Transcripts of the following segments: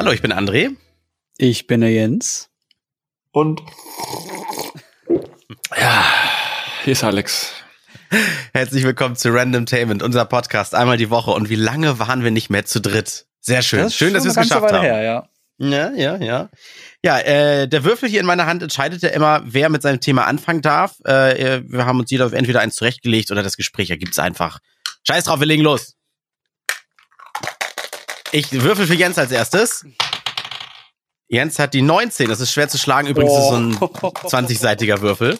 Hallo, ich bin André. Ich bin der Jens. Und ja, hier ist Alex. Herzlich willkommen zu Random Tainment, unser Podcast einmal die Woche. Und wie lange waren wir nicht mehr zu dritt? Sehr schön. Das schön, dass wir es geschafft haben. Her, ja. Ja, ja, ja. Ja, äh, der Würfel hier in meiner Hand entscheidet ja immer, wer mit seinem Thema anfangen darf. Äh, wir haben uns jeder entweder eins zurechtgelegt oder das Gespräch ergibt es einfach. Scheiß drauf, wir legen los. Ich würfel für Jens als erstes. Jens hat die 19. Das ist schwer zu schlagen. Übrigens ist so ein 20-seitiger Würfel.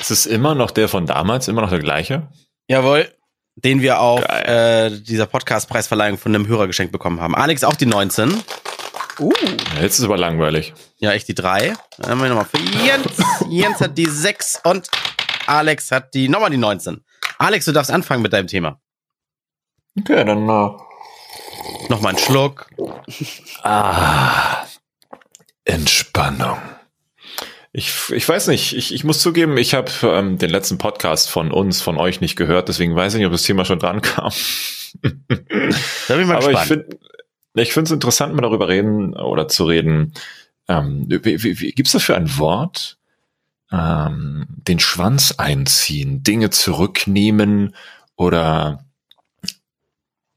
Es ist immer noch der von damals, immer noch der gleiche. Jawohl. Den wir auf äh, dieser Podcast-Preisverleihung von einem Hörer geschenkt bekommen haben. Alex auch die 19. Uh, Ja, Jetzt ist aber langweilig. Ja, ich die 3. Dann haben wir nochmal für Jens. Jens hat die 6 und Alex hat die nochmal die 19. Alex, du darfst anfangen mit deinem Thema. Okay, dann äh, Nochmal einen Schluck. ah, Entspannung. Ich, ich weiß nicht, ich, ich muss zugeben, ich habe ähm, den letzten Podcast von uns, von euch nicht gehört, deswegen weiß ich nicht, ob das Thema schon dran kam. Da bin ich mal Aber ich gespannt. finde ich finde es interessant, mal darüber reden oder zu reden. Ähm, wie, wie, wie, Gibt es dafür ein Wort? Ähm, den Schwanz einziehen, Dinge zurücknehmen oder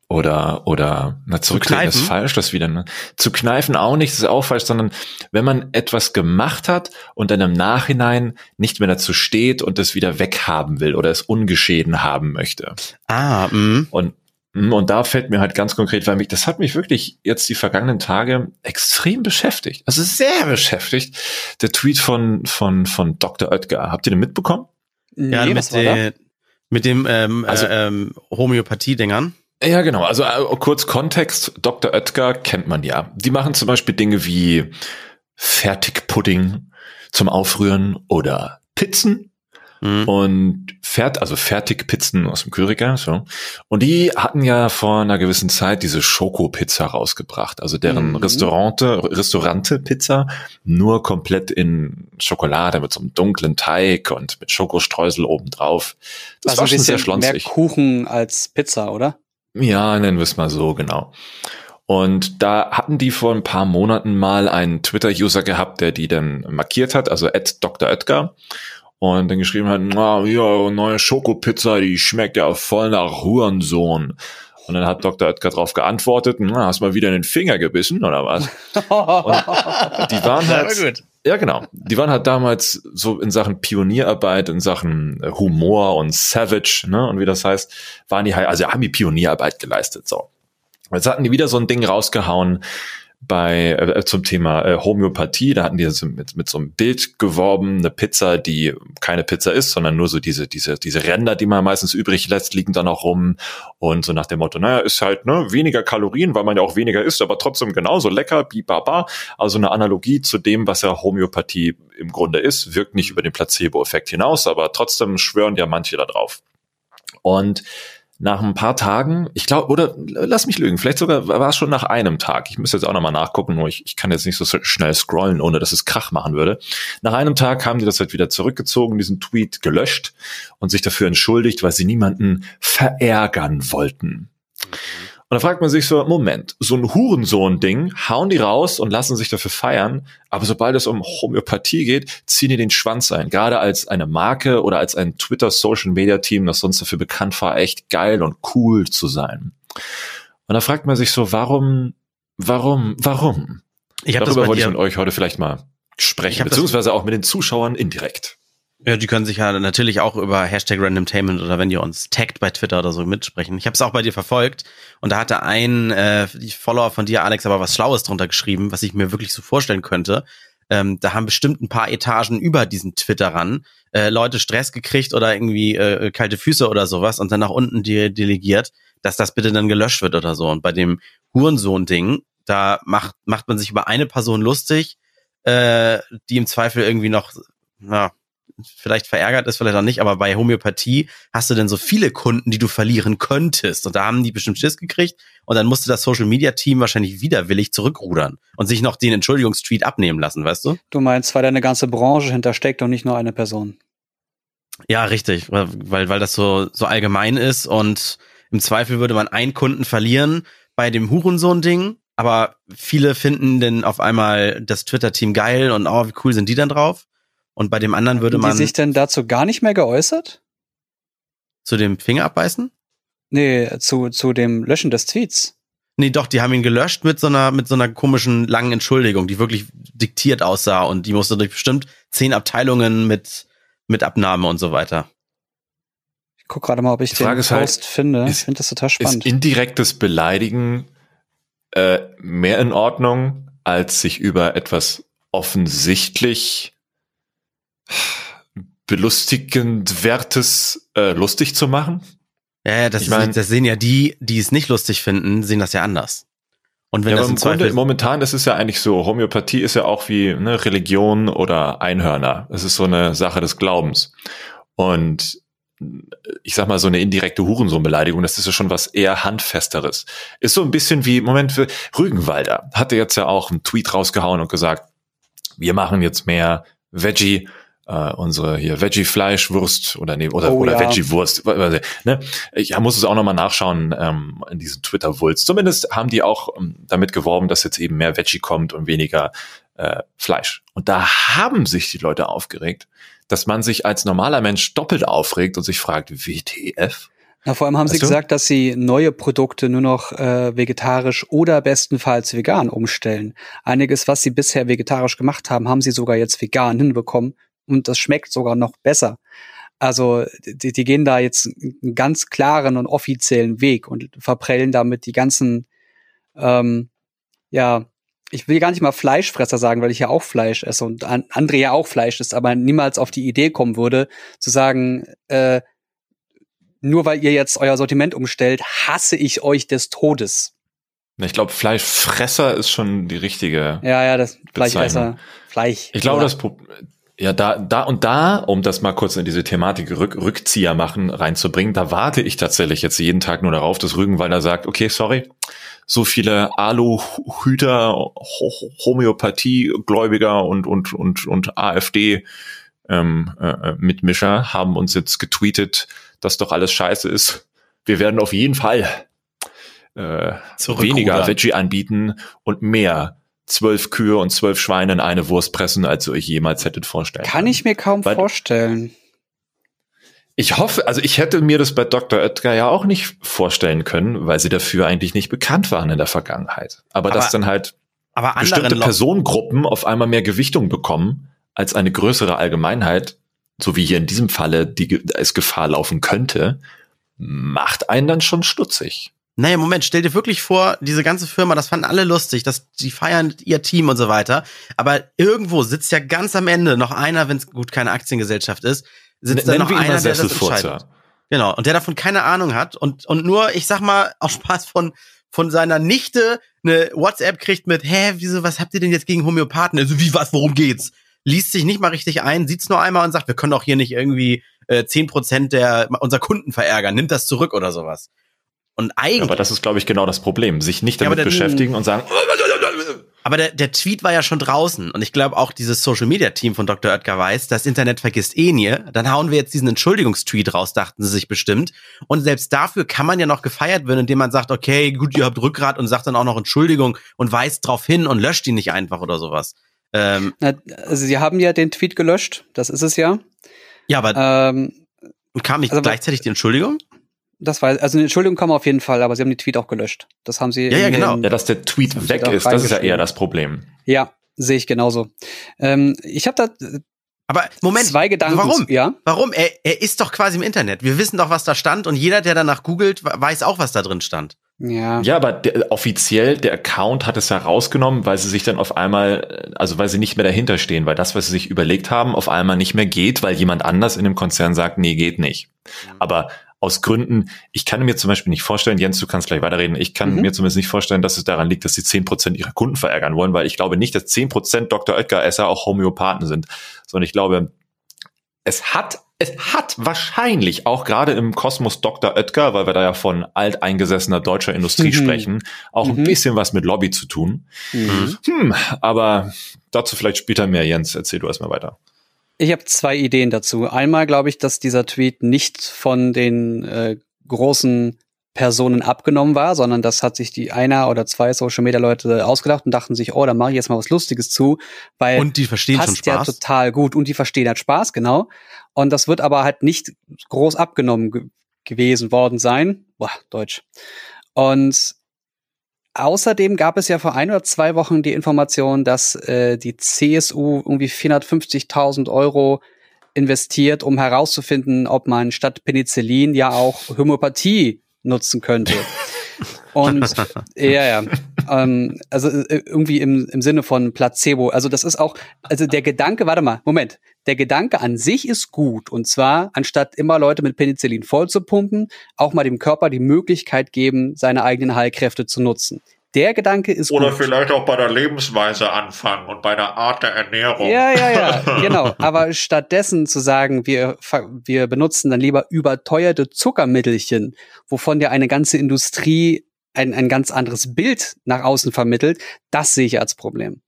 oder oder na zurücklegen ist falsch, das wieder ne? zu kneifen auch nicht, das ist auch falsch, sondern wenn man etwas gemacht hat und dann im Nachhinein nicht mehr dazu steht und es wieder weghaben will oder es ungeschehen haben möchte. ah, mh. Und, mm, und da fällt mir halt ganz konkret, weil mich, das hat mich wirklich jetzt die vergangenen Tage extrem beschäftigt. Also sehr beschäftigt. Der Tweet von, von, von Dr. Oetker. Habt ihr den mitbekommen? Ja, nee, mit, den, mit dem ähm, Also- äh, ähm, Homöopathie-Dingern. Ja, genau. Also äh, kurz Kontext. Dr. Oetker kennt man ja. Die machen zum Beispiel Dinge wie Fertigpudding zum Aufrühren oder Pizzen Mhm. und fährt also Fertigpizzen aus dem Kühlregal so und die hatten ja vor einer gewissen Zeit diese Schokopizza rausgebracht also deren Mhm. Restaurante Restaurante Pizza nur komplett in Schokolade mit so einem dunklen Teig und mit Schokostreusel obendrauf das also war ein schon sehr bisschen mehr schlonzig Kuchen als Pizza, oder? Ja, nennen wir es mal so, genau. Und da hatten die vor ein paar Monaten mal einen Twitter-User gehabt, der die dann markiert hat, also Dr. Oetker. Und dann geschrieben hat, na, ja, neue Schokopizza, die schmeckt ja voll nach Hurensohn. Und dann hat Dr. Oetker darauf geantwortet, na, hast mal wieder in den Finger gebissen, oder was? Die waren halt. Ja, genau. Die waren halt damals so in Sachen Pionierarbeit, in Sachen äh, Humor und Savage, ne, und wie das heißt, waren die halt, also haben die Pionierarbeit geleistet, so. Jetzt hatten die wieder so ein Ding rausgehauen bei äh, zum Thema äh, Homöopathie. Da hatten die so mit, mit so einem Bild geworben, eine Pizza, die keine Pizza ist, sondern nur so diese diese diese Ränder, die man meistens übrig lässt, liegen da noch rum und so nach dem Motto, naja, ist halt ne weniger Kalorien, weil man ja auch weniger isst, aber trotzdem genauso lecker, bibaba. Also eine Analogie zu dem, was ja Homöopathie im Grunde ist, wirkt nicht über den Placebo-Effekt hinaus, aber trotzdem schwören ja manche da drauf. Und nach ein paar Tagen, ich glaube, oder lass mich lügen, vielleicht sogar war es schon nach einem Tag. Ich müsste jetzt auch nochmal nachgucken, nur ich, ich kann jetzt nicht so schnell scrollen, ohne dass es Krach machen würde. Nach einem Tag haben die das halt wieder zurückgezogen, diesen Tweet gelöscht und sich dafür entschuldigt, weil sie niemanden verärgern wollten. Und da fragt man sich so, Moment, so ein Hurensohn-Ding, hauen die raus und lassen sich dafür feiern, aber sobald es um Homöopathie geht, ziehen die den Schwanz ein. Gerade als eine Marke oder als ein Twitter-Social-Media-Team, das sonst dafür bekannt war, echt geil und cool zu sein. Und da fragt man sich so, warum, warum, warum? Ich Darüber wollte ich mit euch heute vielleicht mal sprechen, beziehungsweise auch mit den Zuschauern indirekt. Ja, die können sich ja natürlich auch über Hashtag Randomtainment oder wenn ihr uns taggt bei Twitter oder so mitsprechen. Ich habe es auch bei dir verfolgt und da hatte ein äh, die Follower von dir, Alex, aber was Schlaues drunter geschrieben, was ich mir wirklich so vorstellen könnte. Ähm, da haben bestimmt ein paar Etagen über diesen Twitter ran äh, Leute Stress gekriegt oder irgendwie äh, kalte Füße oder sowas und dann nach unten de delegiert, dass das bitte dann gelöscht wird oder so. Und bei dem Hurensohn-Ding, da macht, macht man sich über eine Person lustig, äh, die im Zweifel irgendwie noch, na, vielleicht verärgert ist, vielleicht auch nicht, aber bei Homöopathie hast du denn so viele Kunden, die du verlieren könntest. Und da haben die bestimmt Schiss gekriegt und dann musste das Social Media Team wahrscheinlich widerwillig zurückrudern und sich noch den Entschuldigungstweet abnehmen lassen, weißt du? Du meinst, weil da eine ganze Branche hintersteckt und nicht nur eine Person. Ja, richtig, weil, weil das so, so allgemein ist und im Zweifel würde man einen Kunden verlieren bei dem Hurensohn-Ding aber viele finden denn auf einmal das Twitter-Team geil und oh, wie cool sind die dann drauf? Und bei dem anderen würde Haben man die sich denn dazu gar nicht mehr geäußert? zu dem Finger abbeißen? Nee, zu, zu dem Löschen des Tweets. Nee, doch, die haben ihn gelöscht mit so einer, mit so einer komischen langen Entschuldigung, die wirklich diktiert aussah und die musste durch bestimmt zehn Abteilungen mit, mit Abnahme und so weiter. Ich guck gerade mal, ob ich Die Frage den ist halt, Post finde. Ich ist- finde das total Ist spannend. indirektes Beleidigen äh, mehr in Ordnung, als sich über etwas offensichtlich belustigend Wertes äh, lustig zu machen? Ja, ja, das, Ich mein- ist, das sehen ja die, die es nicht lustig finden, sehen das ja anders. Und wenn Ja, das aber im Grunde, momentan ist es ja eigentlich so, Homöopathie ist ja auch wie ne, Religion oder Einhörner. Es ist so eine Sache des Glaubens. Und ich sag mal, so eine indirekte Hurensohnbeleidigung, das ist ja schon was eher Handfesteres. Ist so ein bisschen wie, Moment, für Rügenwalder hatte jetzt ja auch einen Tweet rausgehauen und gesagt, wir machen jetzt mehr Veggie, äh, unsere hier Veggie-Fleischwurst oder nee, oder, Oh, oder ja. Veggie-Wurst. Ne? Ich muss es auch nochmal nachschauen ähm, in diesem Twitter-Wulst. Zumindest haben die auch ähm, damit geworben, dass jetzt eben mehr Veggie kommt und weniger äh, Fleisch. Und da haben sich die Leute aufgeregt, dass man sich als normaler Mensch doppelt aufregt und sich fragt, WTF? Na, vor allem haben sie du? gesagt, dass sie neue Produkte nur noch äh, vegetarisch oder bestenfalls vegan umstellen. Einiges, was sie bisher vegetarisch gemacht haben, haben sie sogar jetzt vegan hinbekommen und das schmeckt sogar noch besser. Also die, die gehen da jetzt einen ganz klaren und offiziellen Weg und verprellen damit die ganzen, ähm, ja, ich will gar nicht mal Fleischfresser sagen, weil ich ja auch Fleisch esse und An- André ja auch Fleisch isst, aber niemals auf die Idee kommen würde, zu sagen, äh, nur weil ihr jetzt euer Sortiment umstellt, hasse ich euch des Todes. Ich glaube, Fleischfresser ist schon die richtige. Ja, ja, das. Bezeichnung. Fleisch. Ich glaube, das ja da da und da, um das mal kurz in diese Thematik Rück, Rückzieher machen reinzubringen, da warte ich tatsächlich jetzt jeden Tag nur darauf, dass Rügenwalder sagt, okay, sorry, so viele Aluhüter, Ho- Homöopathie-Gläubiger und und und und AfD ähm, äh, Mitmischer haben uns jetzt getweetet, dass doch alles scheiße ist. Wir werden auf jeden Fall äh, weniger Veggie anbieten und mehr zwölf Kühe und zwölf Schweine in eine Wurst pressen, als ihr euch jemals hättet vorstellen Kann können. ich mir kaum Weil- vorstellen. Ich hoffe, also ich hätte mir das bei Dr. Oetker ja auch nicht vorstellen können, weil sie dafür eigentlich nicht bekannt waren in der Vergangenheit. Aber, dass Aber dann halt aber bestimmte Personengruppen auf einmal mehr Gewichtung bekommen als eine größere Allgemeinheit, so wie hier in diesem Falle die es Gefahr laufen könnte, macht einen dann schon stutzig. Naja, Moment, stell dir wirklich vor, diese ganze Firma, das fanden alle lustig, dass die feiern ihr Team und so weiter. Aber irgendwo sitzt ja ganz am Ende noch einer, wenn es gut keine Aktiengesellschaft ist, sitzt da Nennen noch einer, der das entscheidet. Genau, und der davon keine Ahnung hat und, und nur, ich sag mal, aus Spaß von, von seiner Nichte eine WhatsApp kriegt mit, hä, wieso, was habt ihr denn jetzt gegen Homöopathen? Also, wie, was, worum geht's? Liest sich nicht mal richtig ein, sieht's nur einmal und sagt, wir können doch hier nicht irgendwie äh, 10% der unserer Kunden verärgern, nimmt das zurück oder sowas. Und eigentlich, Aber das ist, glaube ich, genau das Problem. Sich nicht Ja, damit der- beschäftigen und sagen, Aber der, der Tweet war ja schon draußen und ich glaube auch dieses Social Media Team von Dr. Oetker weiß, das Internet vergisst eh nie. Dann hauen wir jetzt diesen Entschuldigungstweet raus, dachten sie sich bestimmt. Und selbst dafür kann man ja noch gefeiert werden, indem man sagt, okay, gut, ihr habt Rückgrat und sagt dann auch noch Entschuldigung und weist drauf hin und löscht ihn nicht einfach oder sowas. Ähm, Na, also sie haben ja den Tweet gelöscht, das ist es ja. ja, aber Ähm, kam nicht also- gleichzeitig die Entschuldigung? Das war, also eine Entschuldigung kam auf jeden Fall, aber sie haben den Tweet auch gelöscht. Das haben sie. Ja, ja, genau. den- ja, dass der Tweet Das weg ist, das ist ja eher das Problem. Ja, sehe ich genauso. Ähm, ich habe da äh, Aber Moment, zwei Gedanken. warum? Ja. Warum? Er, er ist doch quasi im Internet. Wir wissen doch, was da stand und jeder, der danach googelt, weiß auch, was da drin stand. Ja. Ja, aber der, offiziell, der Account hat es herausgenommen, weil sie sich dann auf einmal, äh, also weil sie nicht mehr dahinter stehen, weil das, was sie sich überlegt haben, auf einmal nicht mehr geht, weil jemand anders in dem Konzern sagt, nee, geht nicht. Aber aus Gründen, ich kann mir zum Beispiel nicht vorstellen, Jens, du kannst gleich weiterreden, ich kann Mhm. mir zumindest nicht vorstellen, dass es daran liegt, dass sie 10% ihrer Kunden verärgern wollen, weil ich glaube nicht, dass 10% Dr. Oetker-Esser auch Homöopathen sind, sondern ich glaube, es hat, es hat wahrscheinlich auch gerade im Kosmos Dr. Oetker, weil wir da ja von alteingesessener deutscher Industrie Mhm. sprechen, auch ein Mhm. bisschen was mit Lobby zu tun. Mhm. Hm, aber dazu vielleicht später mehr. Jens, erzähl du erstmal weiter. Ich habe zwei Ideen dazu. Einmal glaube ich, dass dieser Tweet nicht von den äh, großen Personen abgenommen war, sondern das hat sich die einer oder zwei Social Media Leute ausgedacht und dachten sich, oh, da mache ich jetzt mal was Lustiges zu, weil und die verstehen passt schon Spaß. ja total gut und die verstehen halt Spaß, genau. Und das wird aber halt nicht groß abgenommen ge gewesen worden sein. Boah, Deutsch. Und außerdem gab es ja vor ein oder zwei Wochen die Information, dass äh, die CSU irgendwie 450.000 Euro investiert, um herauszufinden, ob man statt Penicillin ja auch Homöopathie nutzen könnte. Und ja, ja. Ähm, also äh, irgendwie im, im Sinne von Placebo. Also das ist auch, also der Gedanke, warte mal, Moment. Der Gedanke an sich ist gut. Und zwar, anstatt immer Leute mit Penicillin voll zu pumpen, auch mal dem Körper die Möglichkeit geben, seine eigenen Heilkräfte zu nutzen. Der Gedanke ist Oder gut. vielleicht auch bei der Lebensweise anfangen und bei der Art der Ernährung. Ja, ja, ja, genau. Aber stattdessen zu sagen, wir, wir benutzen dann lieber überteuerte Zuckermittelchen, wovon ja eine ganze Industrie ein, ein ganz anderes Bild nach außen vermittelt, das sehe ich als Problem.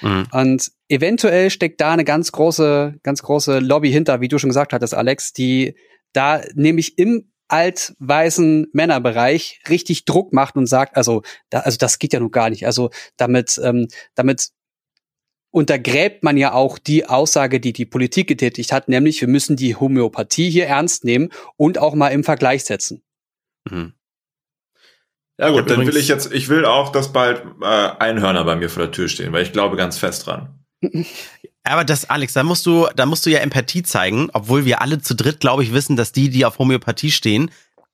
Mhm. Und eventuell steckt da eine ganz große, ganz große Lobby hinter, wie du schon gesagt hattest, Alex, die da nämlich im altweißen Männerbereich richtig Druck macht und sagt, also, da, also das geht ja nun gar nicht. Also damit, ähm, damit untergräbt man ja auch die Aussage, die die Politik getätigt hat, nämlich wir müssen die Homöopathie hier ernst nehmen und auch mal im Vergleich setzen. Mhm. Ja gut, dann will ich jetzt, ich will auch, dass bald äh, Einhörner bei mir vor der Tür stehen, weil ich glaube ganz fest dran. Aber das, Alex, da musst du, da musst du ja Empathie zeigen, obwohl wir alle zu dritt, glaube ich, wissen, dass die, die auf Homöopathie stehen,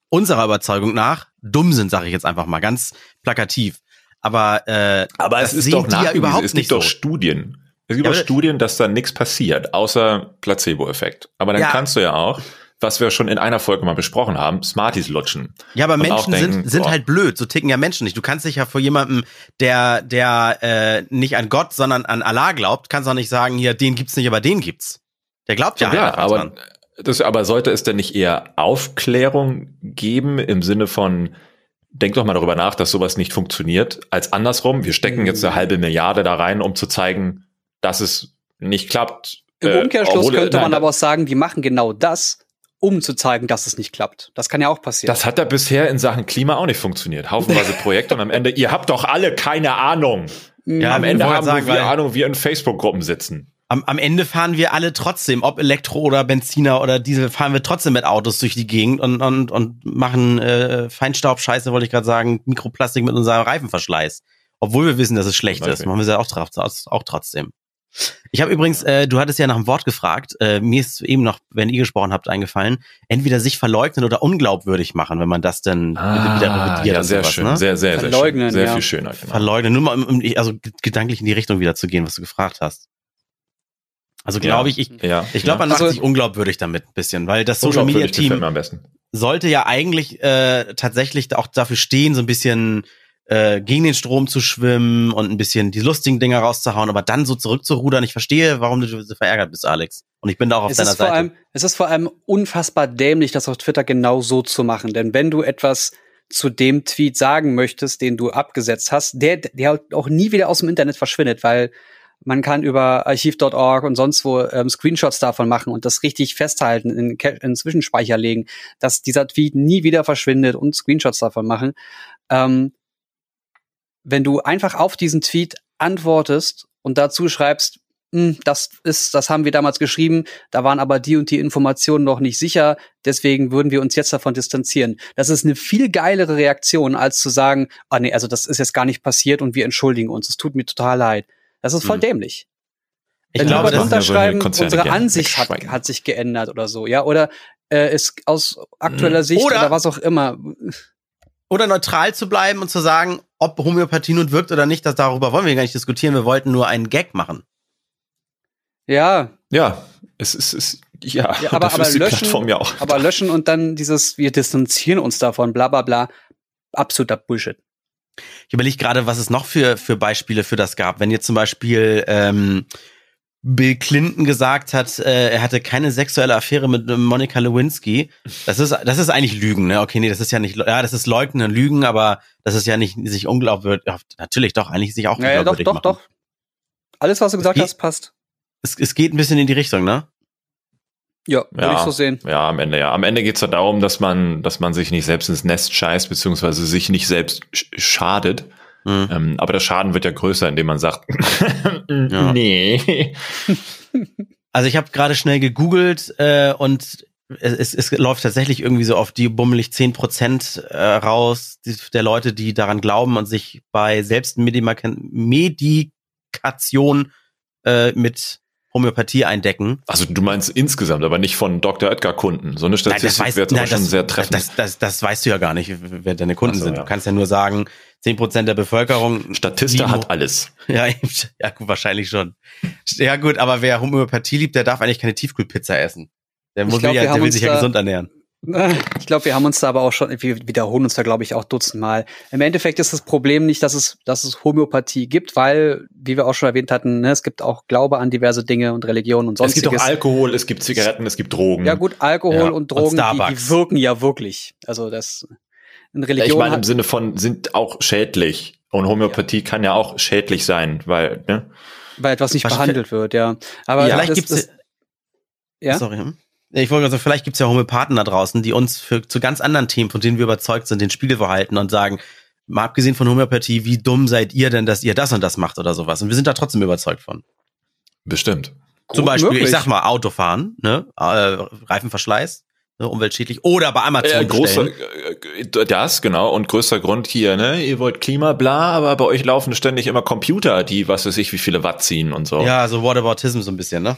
unserer Überzeugung nach dumm sind, sage ich jetzt einfach mal ganz plakativ. Aber äh, Aber es ist doch die ja nachgewiesen. überhaupt es nicht gibt doch so. Studien. Es gibt Ja, auch Studien, dass da nichts passiert, außer Placebo-Effekt. Aber dann Ja. kannst du ja auch, was wir schon in einer Folge mal besprochen haben, Smarties lutschen. Ja, aber Und Menschen denken, sind, sind boah. halt blöd. So ticken ja Menschen nicht. Du kannst dich ja vor jemandem, der, der äh, nicht an Gott, sondern an Allah glaubt, kannst auch nicht sagen, hier, den gibt's nicht, aber den gibt's. Der glaubt ja, Ja, einfach aber dran. das, aber sollte es denn nicht eher Aufklärung geben im Sinne von, denk doch mal darüber nach, dass sowas nicht funktioniert, als andersrum. Wir stecken jetzt eine halbe Milliarde da rein, um zu zeigen, dass es nicht klappt. Im Äh, Umkehrschluss obwohl- könnte man nein, aber auch sagen, die machen genau das, um zu zeigen, dass es nicht klappt. Das kann ja auch passieren. Das hat ja bisher in Sachen Klima auch nicht funktioniert. Haufenweise Projekte und am Ende, ihr habt doch alle keine Ahnung. Ja, am Ende haben sagen, wir Ahnung, wir in Facebook-Gruppen sitzen. Am, am Ende fahren wir alle trotzdem, ob Elektro oder Benziner oder Diesel, fahren wir trotzdem mit Autos durch die Gegend und, und, und machen äh, Feinstaubscheiße, wollte ich gerade sagen, Mikroplastik mit unserem Reifenverschleiß. Obwohl wir wissen, dass es schlecht Zum ist, machen wir es ja auch, auch trotzdem. Ich habe übrigens, äh, du hattest ja nach dem Wort gefragt, äh, mir ist eben noch, wenn ihr gesprochen habt, eingefallen, entweder sich verleugnen oder unglaubwürdig machen, wenn man das denn wieder revidiert Ah, ja, sehr sowas, schön, ne? sehr, sehr, sehr Verleugnen, schön. Sehr ja. viel schöner. Genau. Verleugnen, nur mal, um, also gedanklich in die Richtung wieder zu gehen, was du gefragt hast. Also glaube ich, ich, Ja, ich glaube, man Also- macht sich unglaubwürdig damit ein bisschen, weil das Social Media Team mir am besten. sollte ja eigentlich äh, tatsächlich auch dafür stehen, so ein bisschen äh, gegen den Strom zu schwimmen und ein bisschen die lustigen Dinger rauszuhauen, aber dann so zurückzurudern. Ich verstehe, warum du so verärgert bist, Alex. Und ich bin da auch auf es deiner ist vor Seite. allem, es ist vor allem unfassbar dämlich, das auf Twitter genau so zu machen. Denn wenn du etwas zu dem Tweet sagen möchtest, den du abgesetzt hast, der, der halt auch nie wieder aus dem Internet verschwindet, weil man kann über archiv.org und sonst wo ähm, Screenshots davon machen und das richtig festhalten, in, in Zwischenspeicher legen, dass dieser Tweet nie wieder verschwindet und Screenshots davon machen. Ähm, wenn du einfach auf diesen Tweet antwortest und dazu schreibst, "Hm, das ist, das haben wir damals geschrieben, da waren aber die und die Informationen noch nicht sicher, deswegen würden wir uns jetzt davon distanzieren. Das ist eine viel geilere Reaktion, als zu sagen, ah nee, also das ist jetzt gar nicht passiert und wir entschuldigen uns, es tut mir total leid. Das ist voll Hm. dämlich. Ich Wenn glaube, unterschreiben, Konzerne unsere. Ansicht hat, hat sich geändert oder so, ja, oder äh, ist aus aktueller Sicht Oder- oder, was auch immer. Oder neutral zu bleiben und zu sagen, ob Homöopathie nun wirkt oder nicht, das darüber wollen wir gar nicht diskutieren. Wir wollten nur einen Gag machen. Ja, Ja, es ist, es, ja, Ja, aber- aber ist die löschen- Plattform ja auch. aber löschen und dann dieses, wir distanzieren uns davon, bla bla bla, absoluter Bullshit. Ich überlege gerade, was es noch für, für Beispiele für das gab. Wenn jetzt zum Beispiel ähm, Bill Clinton gesagt hat, äh, er hatte keine sexuelle Affäre mit Monica Lewinsky, das ist, das ist eigentlich Lügen, ne? Okay, nee, das ist ja nicht, ja, das ist Leugnen, Lügen, aber das ist ja nicht sich unglaubwürdig, ja, natürlich doch, eigentlich sich auch Ja, ja, doch, unglaubwürdig doch, machen. doch. Alles, was du gesagt geht- hast, passt. Es, es geht ein bisschen in die Richtung, ne? Ja, würde Ja, ich so sehen. ja, am Ende, ja. Am Ende geht's ja darum, dass man, dass man sich nicht selbst ins Nest scheißt, beziehungsweise sich nicht selbst sch schadet. Mhm. Ähm, aber der Schaden wird ja größer, indem man sagt, Ja. nee. Also ich habe gerade schnell gegoogelt äh, und es, es, es läuft tatsächlich irgendwie so auf die bummelig 10% äh, raus die, der Leute, die daran glauben und sich bei Selbstmedikation äh, mit Homöopathie eindecken. Also du meinst insgesamt, aber nicht von Dr. Oetker Kunden. So eine Statistik weiß- wird aber nein, schon das, sehr treffend. Das, das, das weißt du ja gar nicht, wer deine Kunden so, sind. ja. Du kannst ja nur sagen, 10% der Bevölkerung. Statista hat alles. Ja, ja, gut, wahrscheinlich schon. Ja, gut, aber wer Homöopathie liebt, der darf eigentlich keine Tiefkühlpizza essen. Der, muss glaub, ja, der will sich ja gesund ernähren. Ich glaube, wir haben uns da aber auch schon, wir wiederholen uns da, glaube ich, auch dutzendmal. Im Endeffekt ist das Problem nicht, dass es, dass es Homöopathie gibt, weil, wie wir auch schon erwähnt hatten, ne, es gibt auch Glaube an diverse Dinge und Religionen und Es gibt sonstiges. auch Alkohol, es gibt Zigaretten, es gibt Drogen. ja gut, Alkohol Ja, und und Drogen, die, die Starbucks. wirken ja wirklich. Also das in Ja, Religion ich meine im Sinne von sind auch schädlich. Und Homöopathie kann ja auch schädlich sein, weil, ne? weil etwas nicht behandelt wird, ja. Aber vielleicht gibt's das, ja. Sorry. hm? Ich wollte also vielleicht gibt's ja Homöopathen da draußen, die uns für zu ganz anderen Themen, von denen wir überzeugt sind, den Spiegel verhalten und sagen, mal abgesehen von Homöopathie, wie dumm seid ihr denn, dass ihr das und das macht oder sowas? Und wir sind da trotzdem überzeugt von. Bestimmt. Zum Gut Beispiel, ich möglich. sag mal, Autofahren, ne? Äh, Reifenverschleiß, ne? umweltschädlich. Oder bei Amazon Äh, großer, bestellen. äh, das, genau. Und größter Grund hier, ne? Ihr wollt Klima, bla, aber bei euch laufen ständig immer Computer, die, was weiß ich, wie viele Watt ziehen und so. Ja, so Whataboutism so ein bisschen, ne?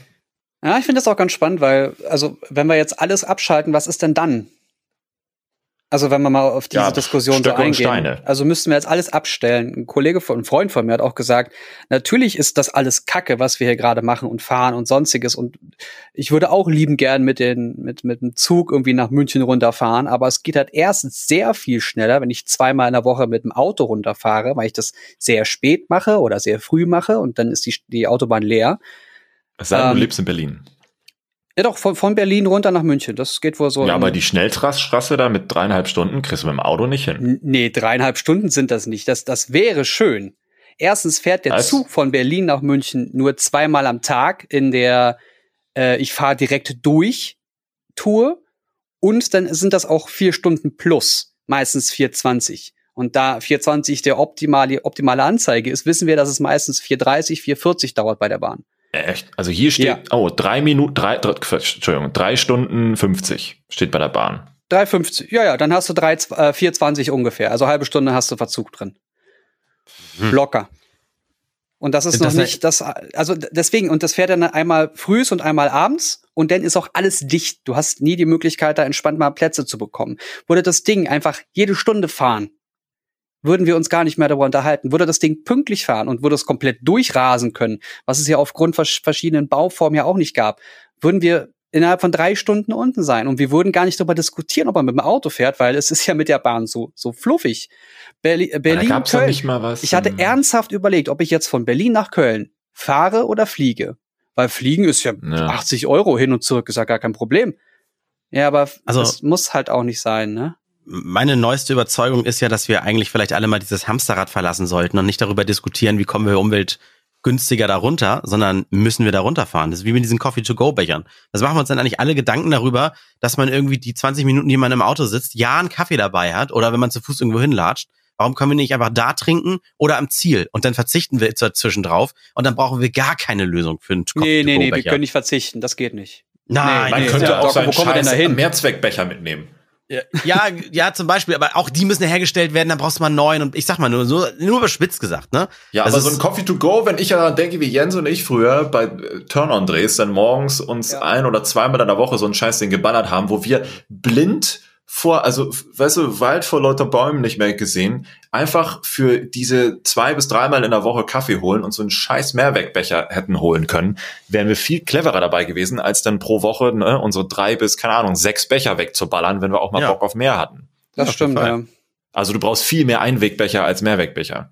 Ja, ich finde das auch ganz spannend, weil, also, wenn wir jetzt alles abschalten, was ist denn dann? Also, wenn wir mal auf diese Ja, Diskussion so Stöcke und eingehen. Steine. Also müssten wir jetzt alles abstellen. Ein Kollege von, ein Freund von mir hat auch gesagt, natürlich ist das alles Kacke, was wir hier gerade machen und fahren und sonstiges. Und ich würde auch lieben gern mit den, mit, mit dem Zug irgendwie nach München runterfahren. Aber es geht halt erstens sehr viel schneller, wenn ich zweimal in der Woche mit dem Auto runterfahre, weil ich das sehr spät mache oder sehr früh mache und dann ist die, die Autobahn leer. Es sei denn, ähm, du lebst in Berlin. Ja, doch, von, von Berlin runter nach München. Das geht wohl so. ja, aber die Schnellstraße da mit dreieinhalb Stunden kriegst du mit dem Auto nicht hin. Nee, dreieinhalb Stunden sind das nicht. Das, das wäre schön. Erstens fährt der Was? Zug von Berlin nach München nur zweimal am Tag in der äh, Ich fahre direkt durch Tour. Und dann sind das auch vier Stunden plus, meistens 420. Und da 420 der optimale, optimale Anzeige ist, wissen wir, dass es meistens 430, 440 dauert bei der Bahn. Echt? Also hier steht, Ja. oh, drei Minuten, drei, drei, Entschuldigung, drei Stunden 50 steht bei der Bahn. 3,50. Ja, ja, dann hast du 3, äh, 4,20 ungefähr. Also halbe Stunde hast du Verzug drin. Hm. Locker. Und das ist Das noch nicht das, also deswegen, und das fährt dann einmal frühs und einmal abends und dann ist auch alles dicht. Du hast nie die Möglichkeit, da entspannt mal Plätze zu bekommen. Würde das Ding einfach jede Stunde fahren, würden wir uns gar nicht mehr darüber unterhalten. Würde das Ding pünktlich fahren und würde es komplett durchrasen können, was es ja aufgrund vers verschiedenen Bauformen ja auch nicht gab, würden wir innerhalb von drei Stunden unten sein. Und wir würden gar nicht darüber diskutieren, ob man mit dem Auto fährt, weil es ist ja mit der Bahn so, so fluffig. Berli da Berlin, gab's doch Köln. nicht mal was. Ich hatte ähm, ernsthaft überlegt, ob ich jetzt von Berlin nach Köln fahre oder fliege. Weil Fliegen ist ja, Ja. 80 Euro hin und zurück, ist ja gar kein Problem. Ja, aber Also- das muss halt auch nicht sein, ne? Meine neueste Überzeugung ist ja, dass wir eigentlich vielleicht alle mal dieses Hamsterrad verlassen sollten und nicht darüber diskutieren, wie kommen wir umweltgünstiger da runter, sondern müssen wir da runterfahren. Das ist wie mit diesen Coffee-to-go-Bechern. Das machen wir uns dann eigentlich alle Gedanken darüber, dass man irgendwie die 20 Minuten, die man im Auto sitzt, ja einen Kaffee dabei hat oder wenn man zu Fuß irgendwo hinlatscht. Warum können wir nicht einfach da trinken oder am Ziel? Und dann verzichten wir dazwischen drauf und dann brauchen wir gar keine Lösung für einen Nee, nee, nee, wir Coffee-to-go-Becher. können nicht verzichten, das geht nicht. Nein, Nee, Man nee, könnte ja, auch seinen wo kommen wir denn scheiß da hin? Mehrzweckbecher mitnehmen. Ja, ja, zum Beispiel, aber auch die müssen ja hergestellt werden, dann brauchst du mal einen neuen und ich sag mal nur, nur, nur überspitzt gesagt, ne? Ja, Das aber so ein Coffee to go, wenn ich ja daran denke, wie Jens und ich früher bei äh, Turn-on-Drehs dann morgens uns Ja. ein oder zweimal in der Woche so einen Scheiß den geballert haben, wo wir blind vor, also, weißt du, Wald vor lauter Bäumen nicht mehr gesehen, einfach für diese zwei bis dreimal in der Woche Kaffee holen und so einen scheiß Mehrwegbecher hätten holen können, wären wir viel cleverer dabei gewesen, als dann pro Woche ne, unsere drei bis, keine Ahnung, sechs Becher wegzuballern, wenn wir auch mal Ja. Bock auf mehr hatten. Das Ja, auf stimmt, ja. Also du brauchst viel mehr Einwegbecher als Mehrwegbecher.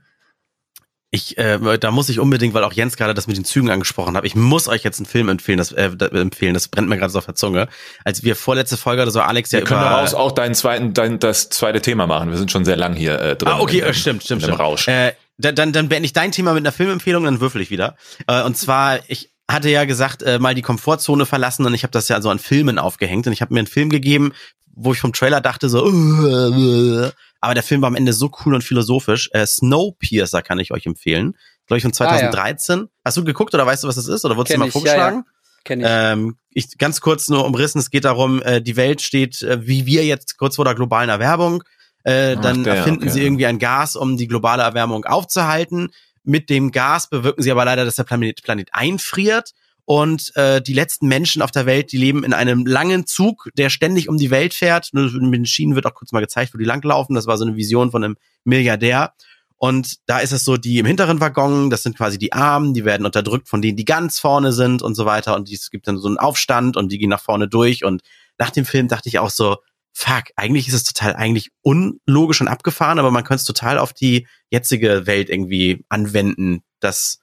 Ich, äh, da muss ich unbedingt, weil auch Jens gerade das mit den Zügen angesprochen hat, ich muss euch jetzt einen Film empfehlen, das, äh, empfehlen, das brennt mir gerade so auf der Zunge. Als wir vorletzte Folge oder so Alex ja Wir können über... daraus auch deinen zweiten, dein, das zweite Thema machen. Wir sind schon sehr lang hier äh, drin. Ah, okay, in äh, stimmt, stimmt, in stimmt. Rausch. Äh, dann, dann, dann beende ich dein Thema mit einer Filmempfehlung, dann würfel ich wieder. Äh, und zwar, ich hatte ja gesagt, äh, mal die Komfortzone verlassen und ich habe das ja so an Filmen aufgehängt und ich habe mir einen Film gegeben, wo ich vom Trailer dachte so, äh, aber der Film war am Ende so cool und philosophisch. Äh, Snowpiercer kann ich euch empfehlen. Glaube ich von 2013. Hast du geguckt oder weißt du, was das ist? Oder wurdest du mal ich, vorgeschlagen? Ja, ja. Kenn ich. Ähm, ich ganz kurz nur umrissen, es geht darum, äh, die Welt steht, äh, wie wir jetzt kurz vor der globalen Erwärmung. Äh, Ach, dann der, erfinden okay. sie irgendwie ein Gas, um die globale Erwärmung aufzuhalten. Mit dem Gas bewirken sie aber leider, dass der Planet, Planet einfriert. Und äh, die letzten Menschen auf der Welt, die leben in einem langen Zug, der ständig um die Welt fährt. Mit den Schienen wird auch kurz mal gezeigt, wo die langlaufen. Das war so eine Vision von einem Milliardär. Und da ist es so, die im hinteren Waggon, das sind quasi die Armen, die werden unterdrückt von denen, die ganz vorne sind und so weiter. Und es gibt dann so einen Aufstand und die gehen nach vorne durch. Und nach dem Film dachte ich auch so, fuck, eigentlich ist es total eigentlich unlogisch und abgefahren, aber man könnte es total auf die jetzige Welt irgendwie anwenden, dass,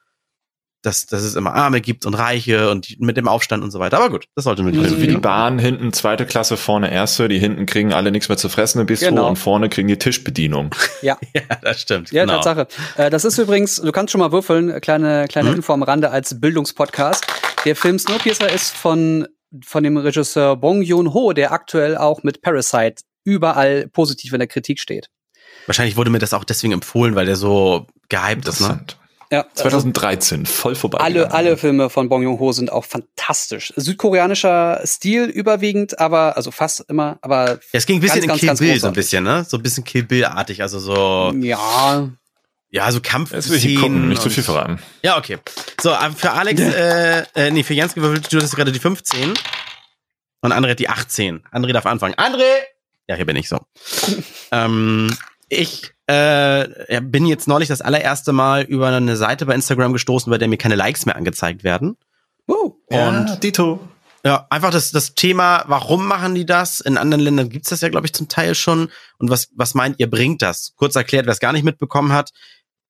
dass, dass es immer Arme gibt und Reiche und die, mit dem Aufstand und so weiter. Aber gut, das sollte mit Also wie die Bahn hinten zweite Klasse, vorne erste, die hinten kriegen alle nichts mehr zu fressen im Bistro Genau. und vorne kriegen die Tischbedienung. Ja, Ja, das stimmt. ja, genau. Tatsache. Äh, das ist übrigens, du kannst schon mal würfeln, kleine, kleine Mhm. Info am Rande als Bildungspodcast. Der Film Snowpiercer ist von, von dem Regisseur Bong Joon-ho, der aktuell auch mit Parasite überall positiv in der Kritik steht. Wahrscheinlich wurde mir das auch deswegen empfohlen, weil der so gehypt ist, ne? Ja, also 2013, voll vorbei. alle, alle Filme von Bong Joon-ho sind auch fantastisch. Südkoreanischer Stil überwiegend, aber, also fast immer, aber Ja, es ging ein bisschen Ganz, in ganz, Kill ganz Bill so ein bisschen, ne? So ein bisschen Kill Bill-artig, also so, ja, ja, so Jetzt will ich gucken, nicht zu viel verraten. Ja, okay. So, aber für Alex, äh, äh, nee, für Jens gewürfelt, du hast gerade die 15 und André hat die 18. André darf anfangen. André! Ja, hier bin ich so. ähm, ich äh, ja, bin jetzt neulich das allererste Mal über eine Seite bei Instagram gestoßen, bei der mir keine Likes mehr angezeigt werden. uh, Und Dito. ja, einfach das, das Thema, warum machen die das? In anderen Ländern gibt's das ja, glaube ich, zum Teil schon. Und was, was meint ihr, bringt das? Kurz erklärt, wer es gar nicht mitbekommen hat.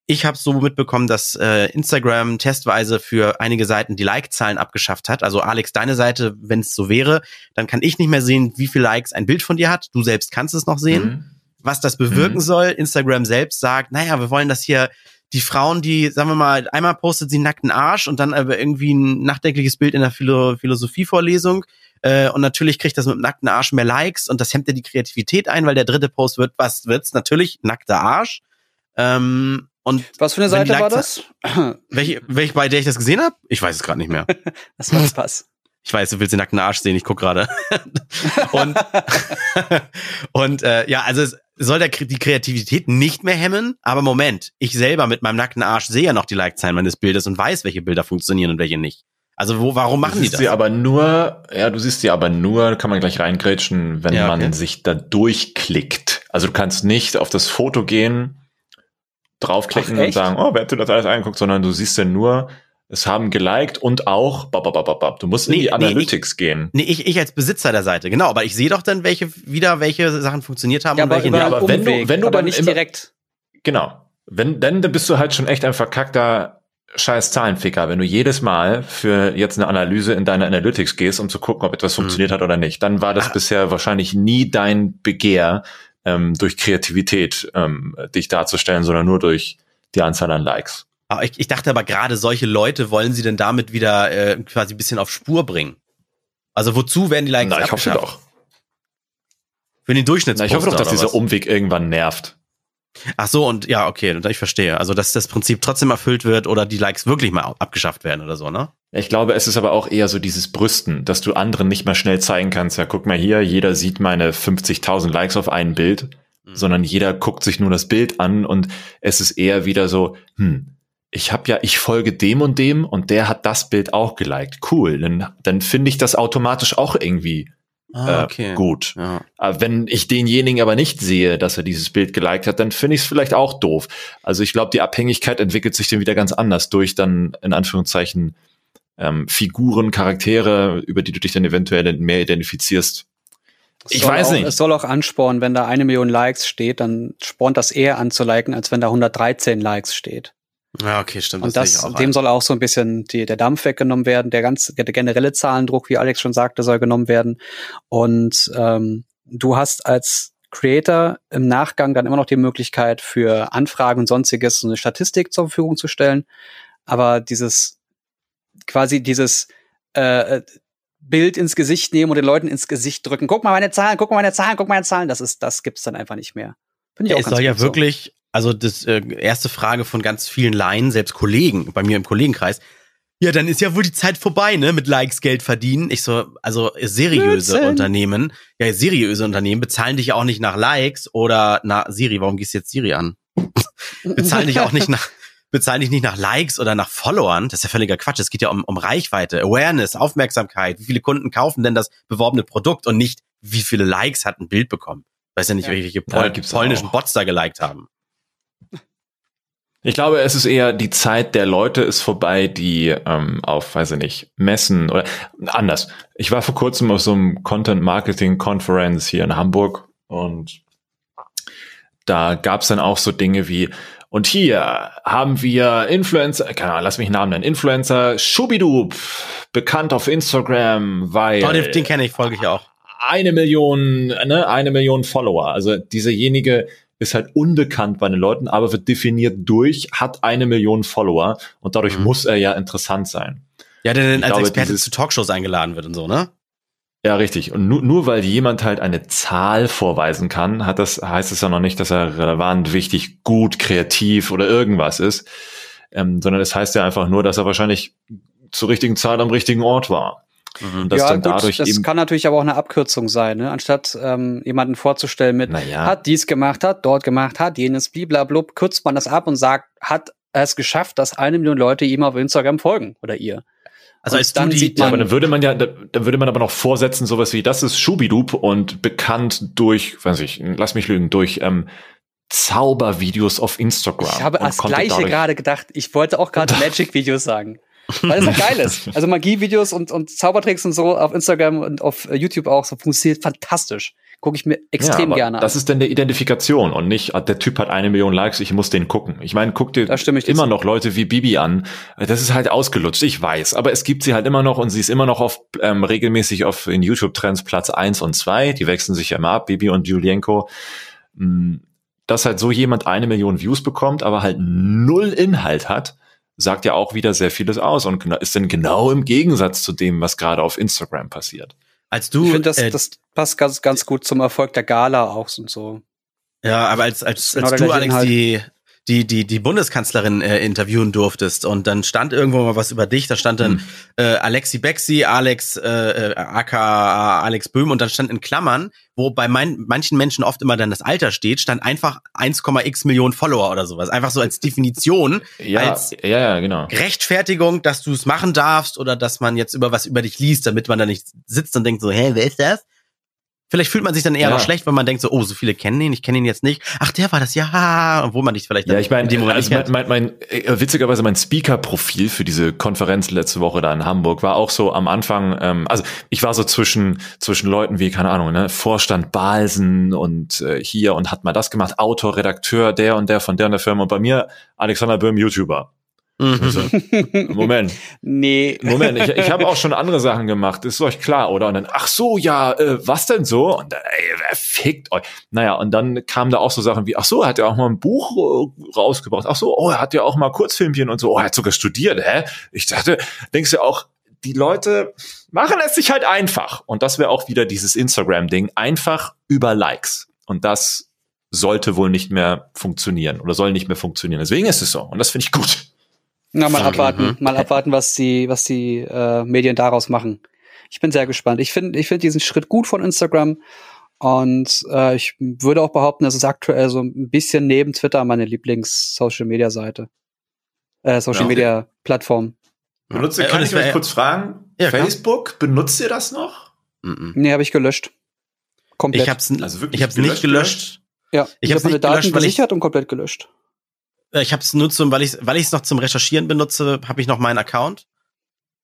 Ich habe so mitbekommen, dass äh, Instagram testweise für einige Seiten die Like-Zahlen abgeschafft hat. Also Alex, deine Seite, wenn es so wäre, dann kann ich nicht mehr sehen, wie viel Likes ein Bild von dir hat. Du selbst kannst es noch sehen Mhm. Was das bewirken Mhm. soll. Instagram selbst sagt, naja, wir wollen das hier, die Frauen, die, sagen wir mal, einmal postet sie nackten Arsch und dann aber irgendwie ein nachdenkliches Bild in der Philo Philosophievorlesung. Äh, und natürlich kriegt das mit dem nackten Arsch mehr Likes und das hemmt ja die Kreativität ein, weil der dritte Post wird, was wird's? Natürlich nackter Arsch. Ähm, und was für eine Seite war das? welche, welche, bei der ich das gesehen habe? Ich weiß es gerade nicht mehr. Das war Spaß. Ich weiß, du willst den nackten Arsch sehen, ich guck gerade. und und äh, ja, also es soll der, die Kreativität nicht mehr hemmen, aber Moment, ich selber mit meinem nackten Arsch sehe ja noch die Like-Zahlen meines Bildes und weiß, welche Bilder funktionieren und welche nicht. Also wo, warum machen du die siehst das? sie aber nur, ja, du siehst sie aber nur, kann man gleich reingrätschen, wenn Ja, okay. man sich da durchklickt. Also du kannst nicht auf das Foto gehen, draufklicken Ach, und sagen, oh, wer hat dir das alles angeguckt, sondern du siehst ja nur, es haben geliked und auch, bap, bap, bap, bap. du musst Nee, in die nee, Analytics gehen. Nee, ich, ich als Besitzer der Seite, genau, aber ich sehe doch dann, welche wieder welche Sachen funktioniert haben Ja, und aber welche nicht. aber einen wenn du- Umweg, wenn du aber dann nicht immer- direkt. Genau. Wenn, denn dann bist du halt schon echt ein verkackter scheiß Zahlenficker, wenn du jedes Mal für jetzt eine Analyse in deine Analytics gehst, um zu gucken, ob etwas funktioniert hat oder nicht. Dann war das Ah. bisher wahrscheinlich nie dein Begehr, ähm, durch Kreativität ähm, dich darzustellen, sondern nur durch die Anzahl an Likes. Aber ich, ich dachte aber gerade solche Leute wollen sie denn damit wieder äh, quasi ein bisschen auf Spur bringen. Also wozu werden die Likes Na, ich hoffe doch. Für den Na, Durchschnittsposter ich hoffe doch, dass dieser was? Umweg irgendwann nervt. Ach so, und ja, okay, ich verstehe. Also, dass das Prinzip trotzdem erfüllt wird oder die Likes wirklich mal ab- abgeschafft werden oder so, ne? Ich glaube, es ist aber auch eher so dieses Brüsten, dass du anderen nicht mehr schnell zeigen kannst, ja, guck mal hier, jeder sieht meine 50.000 Likes auf ein Bild, Mhm. sondern jeder guckt sich nur das Bild an und es ist eher wieder so, hm, ich habe ja, ich folge dem und dem und der hat das Bild auch geliked. Cool, dann, dann finde ich das automatisch auch irgendwie Ah, äh, gut. Ja. Aber wenn ich denjenigen aber nicht sehe, dass er dieses Bild geliked hat, dann finde ich es vielleicht auch doof. Also ich glaube, die Abhängigkeit entwickelt sich dann wieder ganz anders durch dann in Anführungszeichen ähm, Figuren, Charaktere, über die du dich dann eventuell mehr identifizierst. Es Ich weiß auch, nicht. Es soll auch anspornen, wenn da eine Million Likes steht, dann spornt das eher an zu liken, als wenn da 113 Likes steht. Ja, okay, stimmt. Und das, ich auch dem ein. soll auch so ein bisschen die, der Dampf weggenommen werden. Der ganz, der generelle Zahlendruck, wie Alex schon sagte, soll genommen werden. Und ähm, du hast als Creator im Nachgang dann immer noch die Möglichkeit für Anfragen und sonstiges so eine Statistik zur Verfügung zu stellen. Aber dieses quasi dieses äh, Bild ins Gesicht nehmen und den Leuten ins Gesicht drücken. Guck mal meine Zahlen, guck mal meine Zahlen, guck mal meine Zahlen. Das ist, das gibt's dann einfach nicht mehr. Finde ich auch es soll ja wirklich, also das äh, erste Frage von ganz vielen Laien, selbst Kollegen, bei mir im Kollegenkreis, ja, dann ist ja wohl die Zeit vorbei, ne, mit Likes Geld verdienen. Ich so, also seriöse Blödsinn. Unternehmen, ja, seriöse Unternehmen bezahlen dich auch nicht nach Likes oder nach Siri, warum gehst du jetzt Siri an? bezahlen dich auch nicht nach bezahlen dich nicht nach Likes oder nach Followern. Das ist ja völliger Quatsch. Es geht ja um, um Reichweite, Awareness, Aufmerksamkeit. Wie viele Kunden kaufen denn das beworbene Produkt und nicht, wie viele Likes hat ein Bild bekommen? Weiß ja nicht, ja. welche Pol ja, polnischen Bots da geliked haben. Ich glaube, es ist eher die Zeit der Leute ist vorbei, die ähm, auf, weiß ich nicht, Messen oder anders. Ich war vor kurzem auf so einem Content Marketing Conference hier in Hamburg und da gab's dann auch so Dinge wie und hier haben wir Influencer, keine Ahnung, lass mich einen Namen nennen, Influencer Schubidub, bekannt auf Instagram, weil oh, den, den kenne ich, folge ich auch. Eine Million, ne, eine Million Follower. Also dieserjenige ist halt unbekannt bei den Leuten, aber wird definiert durch, hat eine Million Follower und dadurch mhm. muss er ja interessant sein. Ja, der dann als glaube, Experte zu Talkshows eingeladen wird und so, ne? Ja, richtig. Und nur, nur weil jemand halt eine Zahl vorweisen kann, hat das, heißt es ja noch nicht, dass er relevant, wichtig, gut, kreativ oder irgendwas ist. Ähm, sondern es heißt ja einfach nur, dass er wahrscheinlich zur richtigen Zahl am richtigen Ort war. Mhm. Das, ja, gut, das kann natürlich aber auch eine Abkürzung sein, ne? anstatt ähm, jemanden vorzustellen mit, naja. hat dies gemacht, hat dort gemacht, hat jenes, bliblablub, kürzt man das ab und sagt, hat es geschafft, dass eine Million Leute ihm auf Instagram folgen oder ihr. Also als dann sieht man, aber dann würde man ja, dann würde man aber noch vorsetzen, sowas wie, das ist Schubidub und bekannt durch, weiß ich, lass mich lügen, durch ähm, Zaubervideos auf Instagram. Ich habe als gleiche gerade gedacht, ich wollte auch gerade Magic-Videos sagen. Weil das ja geil ist. Also Magie-Videos und, und Zaubertricks und so auf Instagram und auf äh, YouTube auch so funktioniert fantastisch. Gucke ich mir extrem ja, gerne an. Das ist denn der Identifikation und nicht, ah, der Typ hat eine Million Likes, ich muss den gucken. Ich meine, guck dir immer noch Leute wie Bibi an. Das ist halt ausgelutscht, ich weiß. Aber es gibt sie halt immer noch und sie ist immer noch auf ähm, regelmäßig auf in YouTube-Trends Platz eins und zwei. Die wechseln sich ja immer ab, Bibi und Julienko. Mm, dass halt so jemand eine Million Views bekommt, aber halt null Inhalt hat, sagt ja auch wieder sehr vieles aus und ist dann genau im Gegensatz zu dem, was gerade auf Instagram passiert. Als du, ich finde, das, äh, das passt ganz, ganz gut zum Erfolg der Gala auch und so. Ja, aber als, als, als du, Alex, die, die, die, die Bundeskanzlerin äh, interviewen durftest und dann stand irgendwo mal was über dich, da stand dann hm. äh, Alexi Bexi, Alex, äh, äh aka Alex Böhm und dann stand in Klammern, wo bei mein, manchen Menschen oft immer dann das Alter steht, stand einfach 1,x Millionen Follower oder sowas. Einfach so als Definition, ja, als ja, ja, genau. Rechtfertigung, dass du es machen darfst oder dass man jetzt über was über dich liest, damit man da nicht sitzt und denkt so, hä, wer ist das? Vielleicht fühlt man sich dann eher ja. noch schlecht, wenn man denkt so, oh, so viele kennen ihn, ich kenne ihn jetzt nicht. Ach, der war das, ja, obwohl man dich vielleicht Ja, ich meine, also mein, mein, mein, äh, witzigerweise mein Speaker-Profil für diese Konferenz letzte Woche da in Hamburg war auch so am Anfang, ähm, also ich war so zwischen, zwischen Leuten wie, keine Ahnung, ne, Vorstand Balsen und äh, hier und hat mal das gemacht, Autor, Redakteur, der und der von der und der Firma und bei mir Alexander Böhm, YouTuber. Also, Moment. nee. Moment, ich, ich habe auch schon andere Sachen gemacht, ist euch klar, oder? Und dann, ach so, ja, äh, was denn so? Und dann, ey, wer fickt euch? Naja, und dann kamen da auch so Sachen wie, ach so, hat er auch mal ein Buch äh, rausgebracht. Ach so, oh, er hat ja auch mal Kurzfilmchen und so. Oh, er hat sogar studiert, hä? Ich dachte, denkst du auch, die Leute machen es sich halt einfach. Und das wäre auch wieder dieses Instagram-Ding, einfach über Likes. Und das sollte wohl nicht mehr funktionieren oder soll nicht mehr funktionieren. Deswegen ist es so. Und das finde ich gut. Na, mal abwarten, mhm. mal abwarten, was die, was die äh, Medien daraus machen. Ich bin sehr gespannt. Ich finde, ich finde diesen Schritt gut von Instagram und äh, ich würde auch behaupten, das ist aktuell so ein bisschen neben Twitter meine Lieblings-Social-Media-Seite, äh, Social-Media-Plattform. Benutzt ihr, kann ich euch kurz fragen? Ja, Facebook, benutzt ihr das noch? Mhm. Nee, habe ich gelöscht. Komplett. Ich habe es also wirklich ich hab's nicht gelöscht. Ja, ich, ich habe hab meine Daten gesichert und komplett gelöscht. Äh, ich habe es nur zum, weil ich weil ich es noch zum Recherchieren benutze, habe ich noch meinen Account.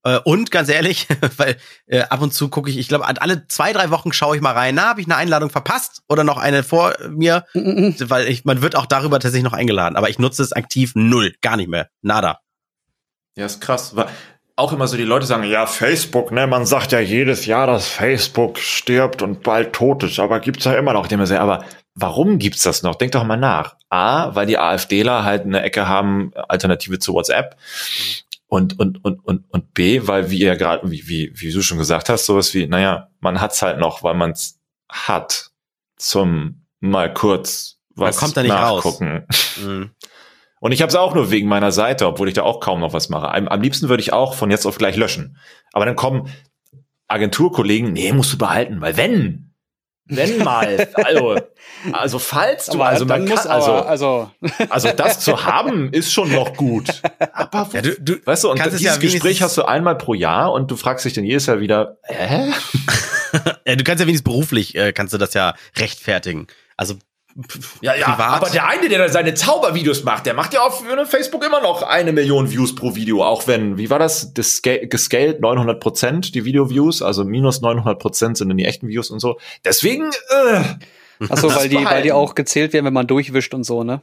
Äh, und ganz ehrlich, weil äh, ab und zu gucke ich, ich glaube, alle zwei, drei Wochen schaue ich mal rein, na, habe ich eine Einladung verpasst oder noch eine vor mir, mm -mm. weil ich, man wird auch darüber tatsächlich noch eingeladen, aber ich nutze es aktiv null, gar nicht mehr, nada. Ja, ist krass. Auch immer so die Leute sagen, ja, Facebook, ne, man sagt ja jedes Jahr, dass Facebook stirbt und bald tot ist, aber gibt's ja immer noch. Ich denke aber warum gibt's das noch? Denk doch mal nach. A, weil die AfDler halt eine Ecke haben, Alternative zu WhatsApp. Und, und, und, und, und B, weil wie ihr gerade, wie, wie, wie du schon gesagt hast, sowas wie, naja, man hat's halt noch, weil man's hat, zum mal kurz was kommt da nicht raus. nachgucken. Mhm. Und ich habe es auch nur wegen meiner Seite, obwohl ich da auch kaum noch was mache. Am, am liebsten würde ich auch von jetzt auf gleich löschen. Aber dann kommen Agenturkollegen, nee, musst du behalten, weil wenn, wenn mal, also, also falls du, Aber also dann man muss kann, aber, also, also, also das zu haben ist schon noch gut. Aber Ja, du, du, weißt du, und dieses ja Gespräch hast du einmal pro Jahr und du fragst dich dann jedes Jahr wieder, hä? ja, du kannst ja wenigstens beruflich, äh, kannst du das ja rechtfertigen. Also pf, privat. eine, der da seine Zaubervideos macht, der macht ja auf Facebook immer noch eine Million Views pro Video, auch wenn, wie war das, das sca- gescaled 900 Prozent die Video-Views, also minus 900 Prozent sind dann die echten Views und so. Deswegen, äh, ach so, weil die, weil die auch gezählt werden, wenn man durchwischt und so, ne?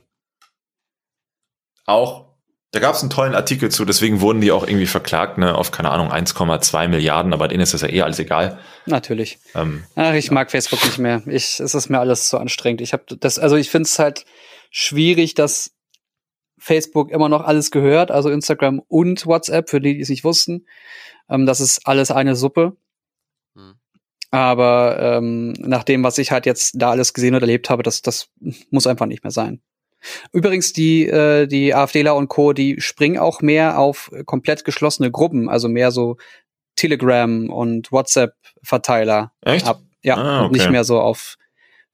auch, da gab es einen tollen Artikel zu, deswegen wurden die auch irgendwie verklagt, ne, auf, keine Ahnung, 1,2 Milliarden, aber denen ist das ja eh alles egal. Natürlich. Ähm, Ach, ich mag Facebook nicht mehr. Ich, es ist mir alles zu anstrengend. Ich habe das, also ich finde es halt schwierig, dass Facebook immer noch alles gehört, also Instagram und WhatsApp, für die, die es nicht wussten. Ähm, das ist alles eine Suppe. Hm. Aber ähm, nach dem, was ich halt jetzt da alles gesehen und erlebt habe, das, das muss einfach nicht mehr sein. Übrigens, die, äh, die AfDler und Co., die springen auch mehr auf komplett geschlossene Gruppen, also mehr so Telegram und WhatsApp-Verteiler echt? ab. Ja, Ah, und okay. nicht mehr so auf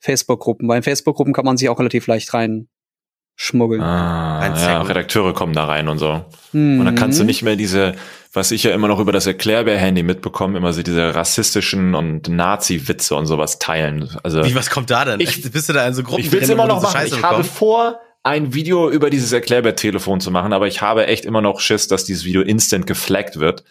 Facebook-Gruppen. Weil in Facebook-Gruppen kann man sich auch relativ leicht reinschmuggeln. Ah, ja. Redakteure kommen da rein und so. Mhm. Und dann kannst du nicht mehr diese, was ich ja immer noch über das Erklärbär-Handy mitbekomme, immer so diese rassistischen und Nazi-Witze und sowas teilen. Also Wie, was kommt da denn? Ich-? Bist du da in so Gruppen ich will es immer noch machen. Scheiße Ich habe bekommst? vor, ein Video über dieses Erklärbär-Telefon zu machen, aber ich habe echt immer noch Schiss, dass dieses Video instant geflaggt wird.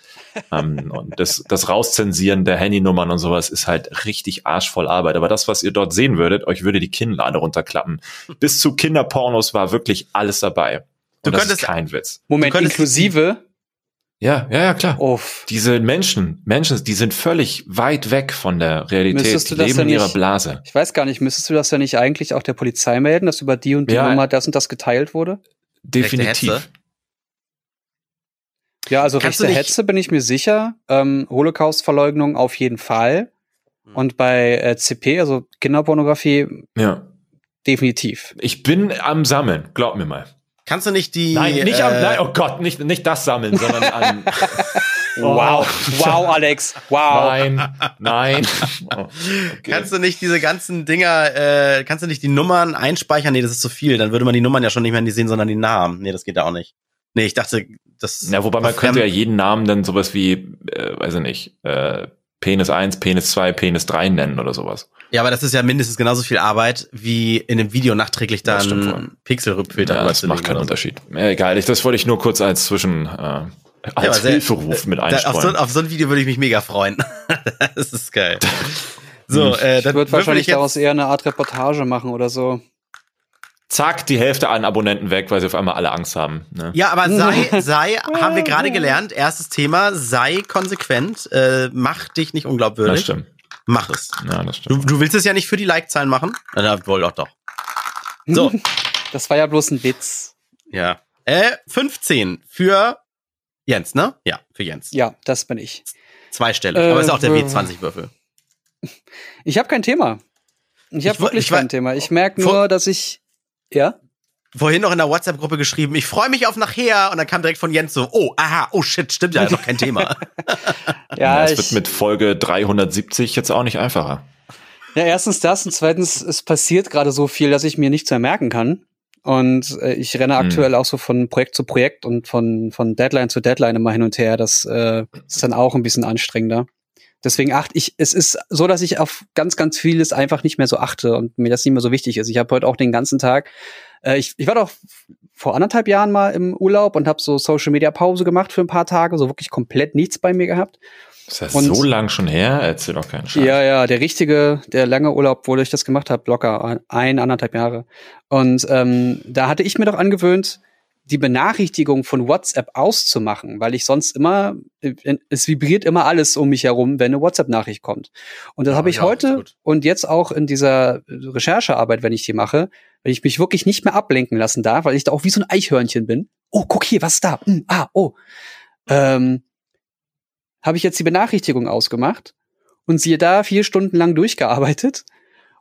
ähm, und das, das Rauszensieren der Handynummern und sowas ist halt richtig arschvoll Arbeit. Aber das, was ihr dort sehen würdet, euch würde die Kinnlade runterklappen. Bis zu Kinderpornos war wirklich alles dabei. Und Du das könntest- ist kein Witz. Moment, inklusive. Ja, ja, ja, klar. Uff. Diese Menschen, Menschen, die sind völlig weit weg von der Realität. Müsstest Die du das leben denn in ihrer nicht- Blase. Ich weiß gar nicht, müsstest du das ja nicht eigentlich auch der Polizei melden, dass über die und die Ja. Nummer das und das geteilt wurde? Definitiv. Ja, also Kannst rechte Hetze bin ich mir sicher. Ähm, Holocaust-Verleugnung auf jeden Fall. Hm. Und bei äh, CP, also Kinderpornografie, Ja. definitiv. Ich bin am Sammeln, glaub mir mal. Kannst du nicht die. Nein, nicht am, äh, nein, oh Gott, nicht, nicht das Sammeln, sondern an. Wow, wow, Alex, wow. Nein, nein. Oh, okay. Kannst du nicht diese ganzen Dinger, äh, kannst du nicht die Nummern einspeichern? Nee, das ist zu viel. Dann würde man die Nummern ja schon nicht mehr sehen, sondern die Namen. Nee, das geht ja auch nicht. Nee, ich dachte, das. Ja, wobei man könnte ja jeden Namen dann sowas wie, äh, weiß ich nicht, äh, Penis 1, Penis 2, Penis 3 nennen oder sowas. Ja, aber das ist ja mindestens genauso viel Arbeit, wie in einem Video nachträglich dann Pixelfilter Ja, das macht keinen so. Unterschied. Ja, egal, ich, das wollte ich nur kurz als Zwischen, äh, als sehr- Hilferuf mit Da, auf, so, einstreuen. auf so ein Video würde ich mich mega freuen. das ist geil. So, äh, Ich würde wahrscheinlich daraus eher eine Art Reportage machen oder so. Zack, die Hälfte an Abonnenten weg, weil sie auf einmal alle Angst haben. Ne? Ja, aber sei, sei, haben wir gerade gelernt, erstes Thema, sei konsequent, äh, mach dich nicht Das unglaubwürdig. stimmt. Mach es. Ja, das stimmt. Du, du willst es ja nicht für die Like-Zahlen machen? Na, wohl doch doch. So, Das war ja bloß ein Witz. ja. Äh, 15 für Jens, ne? Ja, für Jens. Ja, das bin ich. Zwei Stelle. Äh, aber ist auch der äh, W20-Würfel. Ich habe kein Thema. Ich habe wirklich ich war- kein Thema. Ich merke nur, dass ich. Ja? Vorhin noch in der WhatsApp-Gruppe geschrieben, ich freue mich auf nachher. Und dann kam direkt von Jens so, oh, aha, oh shit, stimmt ja, ist doch kein Thema. Ja, es ich, wird mit Folge 370 jetzt auch nicht einfacher. ja, erstens das und zweitens, es passiert gerade so viel, dass ich mir nichts mehr merken kann. Und äh, ich renne Hm. aktuell auch so von Projekt zu Projekt und von, von Deadline zu Deadline immer hin und her. Das äh, ist dann auch ein bisschen anstrengender. Deswegen achte ich, es ist so, dass ich auf ganz, ganz vieles einfach nicht mehr so achte und mir das nicht mehr so wichtig ist. Ich habe heute auch den ganzen Tag, äh, ich, ich war doch vor anderthalb Jahren mal im Urlaub und habe so Social Media Pause gemacht für ein paar Tage, so wirklich komplett nichts bei mir gehabt. Ist das Und- so lang schon her? Erzähl doch keinen Scheiß. Ja, ja, der richtige, der lange Urlaub, wo ich das gemacht habe, locker ein, ein, anderthalb Jahre. Und ähm, da hatte ich mir doch angewöhnt, die Benachrichtigung von WhatsApp auszumachen, weil ich sonst immer, äh, es vibriert immer alles um mich herum, wenn eine WhatsApp-Nachricht kommt. Und das Ja, habe ich ja, heute und jetzt auch in dieser Recherchearbeit, wenn ich die mache, weil ich mich wirklich nicht mehr ablenken lassen darf, weil ich da auch wie so ein Eichhörnchen bin. Oh, guck hier, was ist da? Hm, ah, oh. ähm, habe ich jetzt die Benachrichtigung ausgemacht und siehe da, vier Stunden lang durchgearbeitet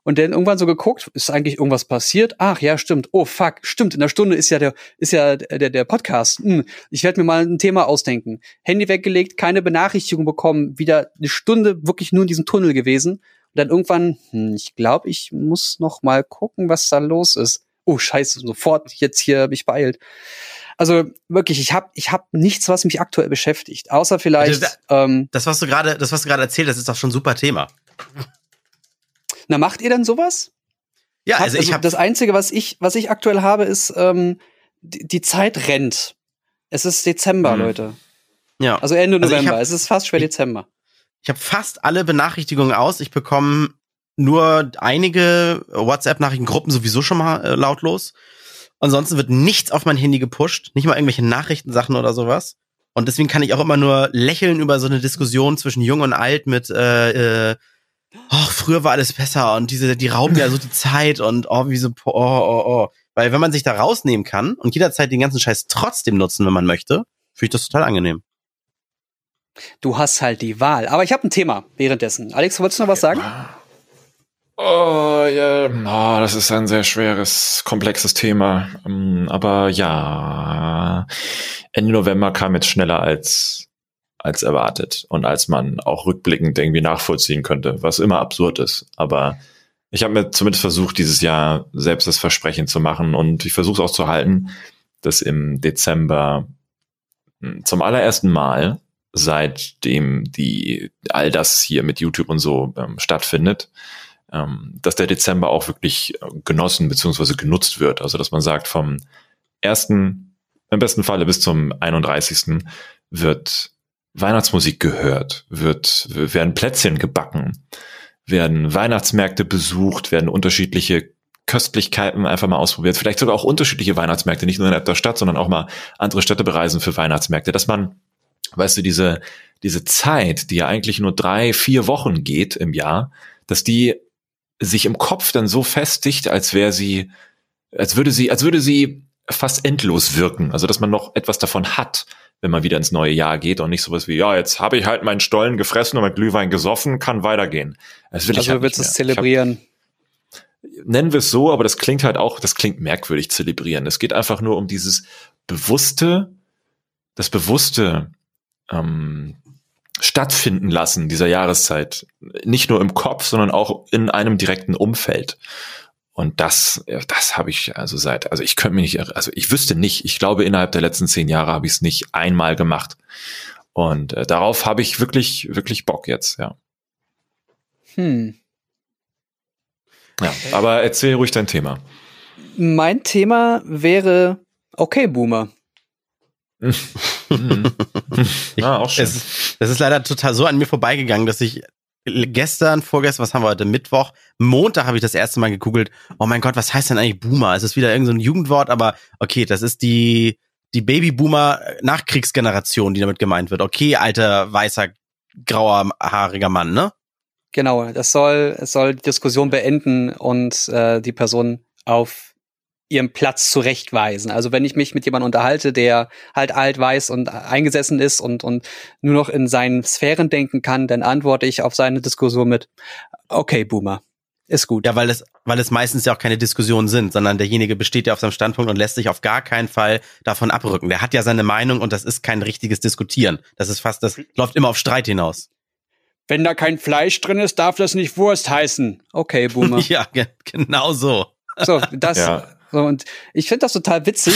und dann irgendwann so geguckt, ist eigentlich irgendwas passiert? Ach ja, stimmt. Oh fuck, stimmt. In der Stunde ist ja der ist ja der der Podcast. Hm, ich werde mir mal ein Thema ausdenken. Handy weggelegt, keine Benachrichtigung bekommen, wieder eine Stunde wirklich nur in diesem Tunnel gewesen und dann irgendwann, hm, ich glaube, ich muss noch mal gucken, was da los ist. Oh Scheiße, sofort jetzt hier mich beeilt. Also wirklich, ich habe ich hab nichts, was mich aktuell beschäftigt, außer vielleicht. Das, ähm, das was du gerade, das was du gerade erzählt, das ist doch schon ein super Thema. Na, macht ihr denn sowas? Ja, Habt- also ich habe das Einzige, was ich, was ich aktuell habe, ist ähm, die, die Zeit rennt. Es ist Dezember, Mhm. Leute. ja. Also Ende Also ich November. hab- es ist fast schwer ich- Dezember. Ich habe fast alle Benachrichtigungen aus. Ich bekomme nur einige WhatsApp-Nachrichtengruppen sowieso schon mal äh, lautlos. Ansonsten wird nichts auf mein Handy gepusht, nicht mal irgendwelche Nachrichtensachen oder sowas. Und deswegen kann ich auch immer nur lächeln über so eine Diskussion zwischen Jung und Alt mit, äh, äh, oh, früher war alles besser und diese, die rauben ja so die Zeit und oh, wie so, oh, oh, oh. Weil wenn man sich da rausnehmen kann und jederzeit den ganzen Scheiß trotzdem nutzen, wenn man möchte, finde ich das total angenehm. Du hast halt die Wahl. Aber ich habe ein Thema währenddessen. Alex, wolltest du noch was sagen? Oh, ja, oh, das ist ein sehr schweres, komplexes Thema. Ähm, Aber ja, Ende November kam jetzt schneller als, als erwartet und als man auch rückblickend irgendwie nachvollziehen könnte, was immer absurd ist. Aber ich habe mir zumindest versucht, dieses Jahr selbst das Versprechen zu machen und ich versuche es auch zu halten, dass im Dezember mh, zum allerersten Mal, seitdem die all das hier mit YouTube und so ähm, stattfindet, ähm, dass der Dezember auch wirklich genossen bzw. genutzt wird. Also dass man sagt, vom ersten, im besten Falle bis zum 31. wird Weihnachtsmusik gehört, wird, werden Plätzchen gebacken, werden Weihnachtsmärkte besucht, werden unterschiedliche Köstlichkeiten einfach mal ausprobiert, vielleicht sogar auch unterschiedliche Weihnachtsmärkte, nicht nur innerhalb der Stadt, sondern auch mal andere Städte bereisen für Weihnachtsmärkte, dass man, weißt du, diese, diese Zeit, die ja eigentlich nur drei, vier Wochen geht im Jahr, dass die sich im Kopf dann so festigt, als wäre sie, als würde sie, als würde sie fast endlos wirken. Also dass man noch etwas davon hat, wenn man wieder ins neue Jahr geht und nicht sowas wie, ja, jetzt habe ich halt meinen Stollen gefressen und mein Glühwein gesoffen, kann weitergehen. Das will ich Also halt du willst es. Ich hab- zelebrieren. nennen wir es so, aber das klingt halt auch, das klingt merkwürdig zelebrieren. Es geht einfach nur um dieses bewusste, das bewusste ähm, stattfinden lassen dieser Jahreszeit. Nicht nur im Kopf, sondern auch in einem direkten Umfeld. Und das, das habe ich also seit, also ich könnte mir nicht, also ich wüsste nicht, ich glaube innerhalb der letzten zehn Jahre habe ich es nicht einmal gemacht. Und äh, darauf habe ich wirklich, wirklich Bock jetzt, ja. Hm. ja. Aber erzähl ruhig dein Thema. Mein Thema wäre Okay, Boomer. Mhm. ja, auch schön. Es das ist leider total so an mir vorbeigegangen, dass ich gestern, vorgestern, was haben wir heute, Mittwoch, Montag habe ich das erste Mal gegoogelt, oh mein Gott, was heißt denn eigentlich Boomer? Es ist wieder irgendein so Jugendwort, aber okay, das ist die, die Babyboomer-Nachkriegsgeneration, die damit gemeint wird. Okay, alter, weißer, grauer, haariger Mann, ne? Genau, das soll, es soll die Diskussion beenden und äh, die Person auf ihren Platz zurechtweisen. Also wenn ich mich mit jemandem unterhalte, der halt alt weiß und eingesessen ist und, und nur noch in seinen Sphären denken kann, dann antworte ich auf seine Diskussion mit, okay, Boomer, ist gut. Ja, weil es, weil es meistens ja auch keine Diskussionen sind, sondern derjenige besteht ja auf seinem Standpunkt und lässt sich auf gar keinen Fall davon abrücken. Der hat ja seine Meinung und das ist kein richtiges Diskutieren. Das ist fast, das läuft immer auf Streit hinaus. Wenn da kein Fleisch drin ist, darf das nicht Wurst heißen. Okay, Boomer. Ja, ge genau so. So, das, Ja. So, und ich finde das total witzig.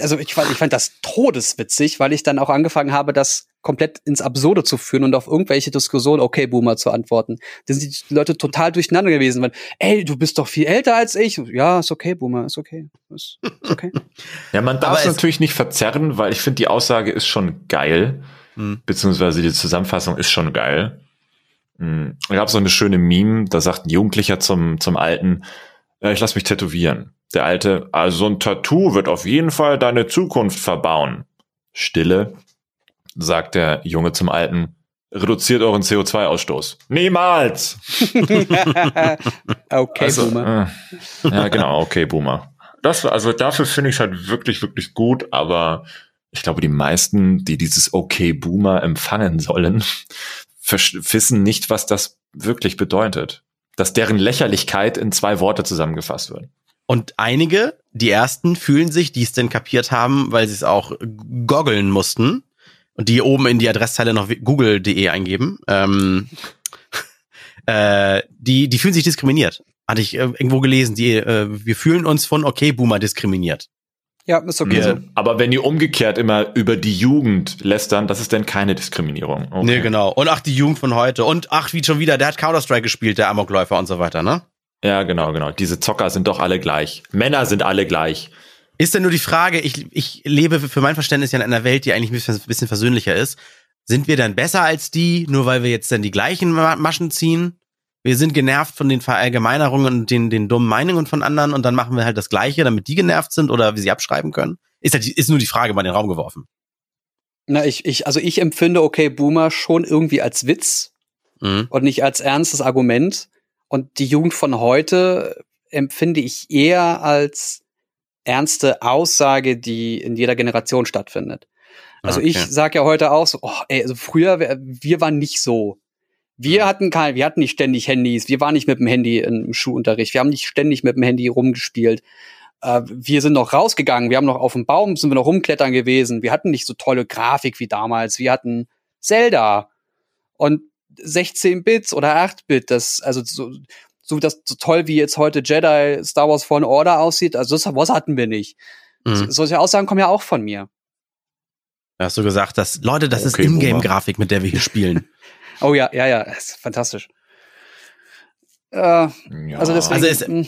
Also ich fand, ich fand das todeswitzig, weil ich dann auch angefangen habe, das komplett ins Absurde zu führen und auf irgendwelche Diskussionen, okay, Boomer, zu antworten. Da sind die Leute total durcheinander gewesen, weil, ey, du bist doch viel älter als ich. Ja, ist okay, Boomer, ist okay. Ist, ist okay. Ja, man darf Aber es natürlich nicht verzerren, weil ich finde, die Aussage ist schon geil, Hm. beziehungsweise die Zusammenfassung ist schon geil. Hm, Da gab so eine schöne Meme, da sagt ein Jugendlicher zum, zum Alten, ja, ich lass mich tätowieren. Der Alte, also so ein Tattoo wird auf jeden Fall deine Zukunft verbauen. Stille, sagt der Junge zum Alten, reduziert euren CO2-Ausstoß. Niemals! okay, also, Boomer. Äh, ja, genau, okay, Boomer. Das, also dafür finde ich es halt wirklich, wirklich gut, aber ich glaube, die meisten, die dieses Okay Boomer empfangen sollen, wissen nicht, was das wirklich bedeutet. Dass deren Lächerlichkeit in zwei Worte zusammengefasst wird. Und einige, die ersten, fühlen sich, die es denn kapiert haben, weil sie es auch goggeln mussten und die oben in die Adresszeile noch google.de eingeben, ähm, äh, die, die fühlen sich diskriminiert. Hatte ich äh, irgendwo gelesen, die, äh, wir fühlen uns von okay Boomer diskriminiert. Ja, ist okay Ja, so. aber wenn die umgekehrt immer über die Jugend lästern, das ist dann keine Diskriminierung. Okay. Nee, genau. Und ach, die Jugend von heute. Und ach, wie schon wieder, der hat Counter-Strike gespielt, der Amokläufer und so weiter, ne? Ja, genau, genau. Diese Zocker sind doch alle gleich. Männer sind alle gleich. Ist denn nur die Frage, ich, ich lebe für mein Verständnis ja in einer Welt, die eigentlich ein bisschen, versöhnlicher ist. Sind wir dann besser als die, nur weil wir jetzt dann die gleichen Ma- Maschen ziehen? Wir sind genervt von den Verallgemeinerungen und den, den dummen Meinungen von anderen und dann machen wir halt das Gleiche, damit die genervt sind oder wir sie abschreiben können? Ist, halt, ist nur die Frage mal in den Raum geworfen. Na, ich, ich, also ich empfinde okay Boomer schon irgendwie als Witz Mhm. und nicht als ernstes Argument. Und die Jugend von heute empfinde ich eher als ernste Aussage, die in jeder Generation stattfindet. Also Okay. ich sage ja heute auch so, oh, ey, also früher, wir, wir waren nicht so. Wir hatten kein, wir hatten nicht ständig Handys, wir waren nicht mit dem Handy im Schulunterricht, wir haben nicht ständig mit dem Handy rumgespielt. Äh, wir sind noch rausgegangen, wir haben noch auf dem Baum, sind wir noch rumklettern gewesen. Wir hatten nicht so tolle Grafik wie damals. Wir hatten Zelda und 16 Bits oder 8 Bit. Das, also so, so das so toll wie jetzt heute Jedi Star Wars Fallen Order aussieht. Also das was hatten wir nicht. Mhm. Solche Aussagen kommen ja auch von mir. Da hast du gesagt, dass, Leute, das Okay, ist. Ingame-Grafik, mit der wir hier spielen. Oh ja, ja, ja, ist fantastisch. Äh, Ja. also deswegen, Also es- mh,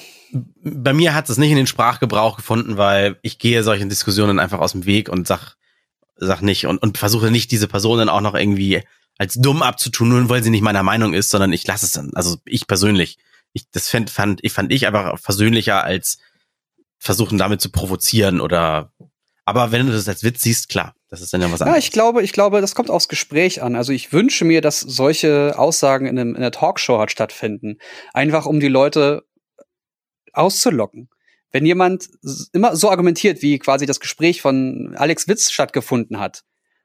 bei mir hat es nicht in den Sprachgebrauch gefunden, weil ich gehe solchen Diskussionen einfach aus dem Weg und sag, sag nicht und, und versuche nicht diese Personen auch noch irgendwie als dumm abzutun, nur weil sie nicht meiner Meinung ist, sondern ich lasse es dann, also ich persönlich, ich, das fand, fand, ich fand ich einfach versöhnlicher als versuchen damit zu provozieren oder, aber wenn du das als Witz siehst, klar, das ist dann ja was Ja, anderes. ich glaube, ich glaube, das kommt aufs Gespräch an. Also ich wünsche mir, dass solche Aussagen in, einem, in einer Talkshow halt stattfinden. Einfach um die Leute auszulocken. Wenn jemand immer so argumentiert, wie quasi das Gespräch von Alex Witz stattgefunden hat,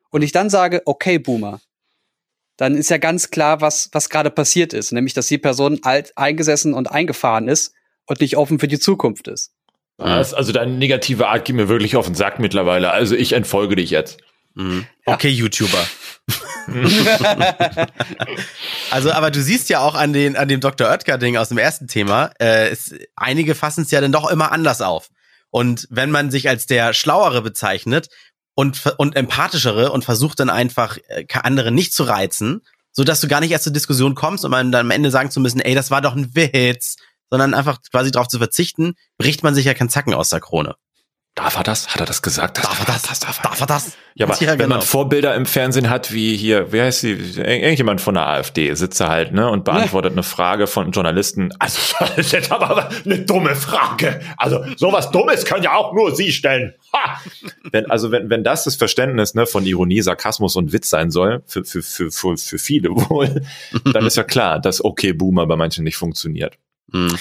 und ich dann sage, okay, Boomer, dann ist ja ganz klar, was, was gerade passiert ist. Nämlich, dass die Person alt eingesessen und eingefahren ist und nicht offen für die Zukunft ist. Das, also deine negative Art geht mir wirklich auf den Sack mittlerweile. Also ich entfolge dich jetzt. Mhm. Ja. Okay, YouTuber. Also, aber du siehst ja auch an, den, an dem Dr. Oetker-Ding aus dem ersten Thema, äh, es, einige fassen es ja dann doch immer anders auf. Und wenn man sich als der Schlauere bezeichnet und, und empathischere und versucht dann einfach äh, andere nicht zu reizen, so dass du gar nicht erst zur Diskussion kommst und man dann am Ende sagen zu müssen, ey, das war doch ein Witz, sondern einfach quasi darauf zu verzichten, bricht man sich ja keinen Zacken aus der Krone. Darf er das? Hat er das gesagt? Darf er das? darf er. Darf er das? Ja, aber Ja, wenn genau. man Vorbilder im Fernsehen hat, wie hier, wer heißt sie, Ir- irgendjemand von der AfD sitzt da halt, ne, und beantwortet eine Frage von einem Journalisten. Also, das ist aber eine dumme Frage. Also, sowas Dummes kann ja auch nur Sie stellen. Ha! Wenn, also, wenn, wenn das das Verständnis, ne, von Ironie, Sarkasmus und Witz sein soll, für, für, für, für, für viele wohl, dann ist ja klar, dass okay Boomer bei manchen nicht funktioniert. Hm.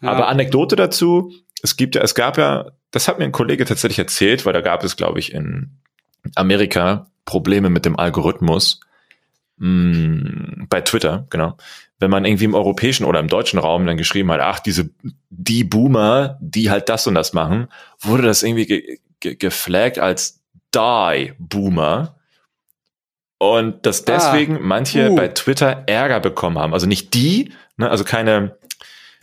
Ja. Aber Anekdote dazu, es gibt ja, es gab ja, das hat mir ein Kollege tatsächlich erzählt, weil da gab es, glaube ich, in Amerika Probleme mit dem Algorithmus mh, bei Twitter, genau. Wenn man irgendwie im europäischen oder im deutschen Raum dann geschrieben hat, ach, diese, die Boomer, die halt das und das machen, wurde das irgendwie ge ge geflaggt als Die Boomer. Und dass deswegen manche uh. bei Twitter Ärger bekommen haben. Also nicht die, ne, also keine,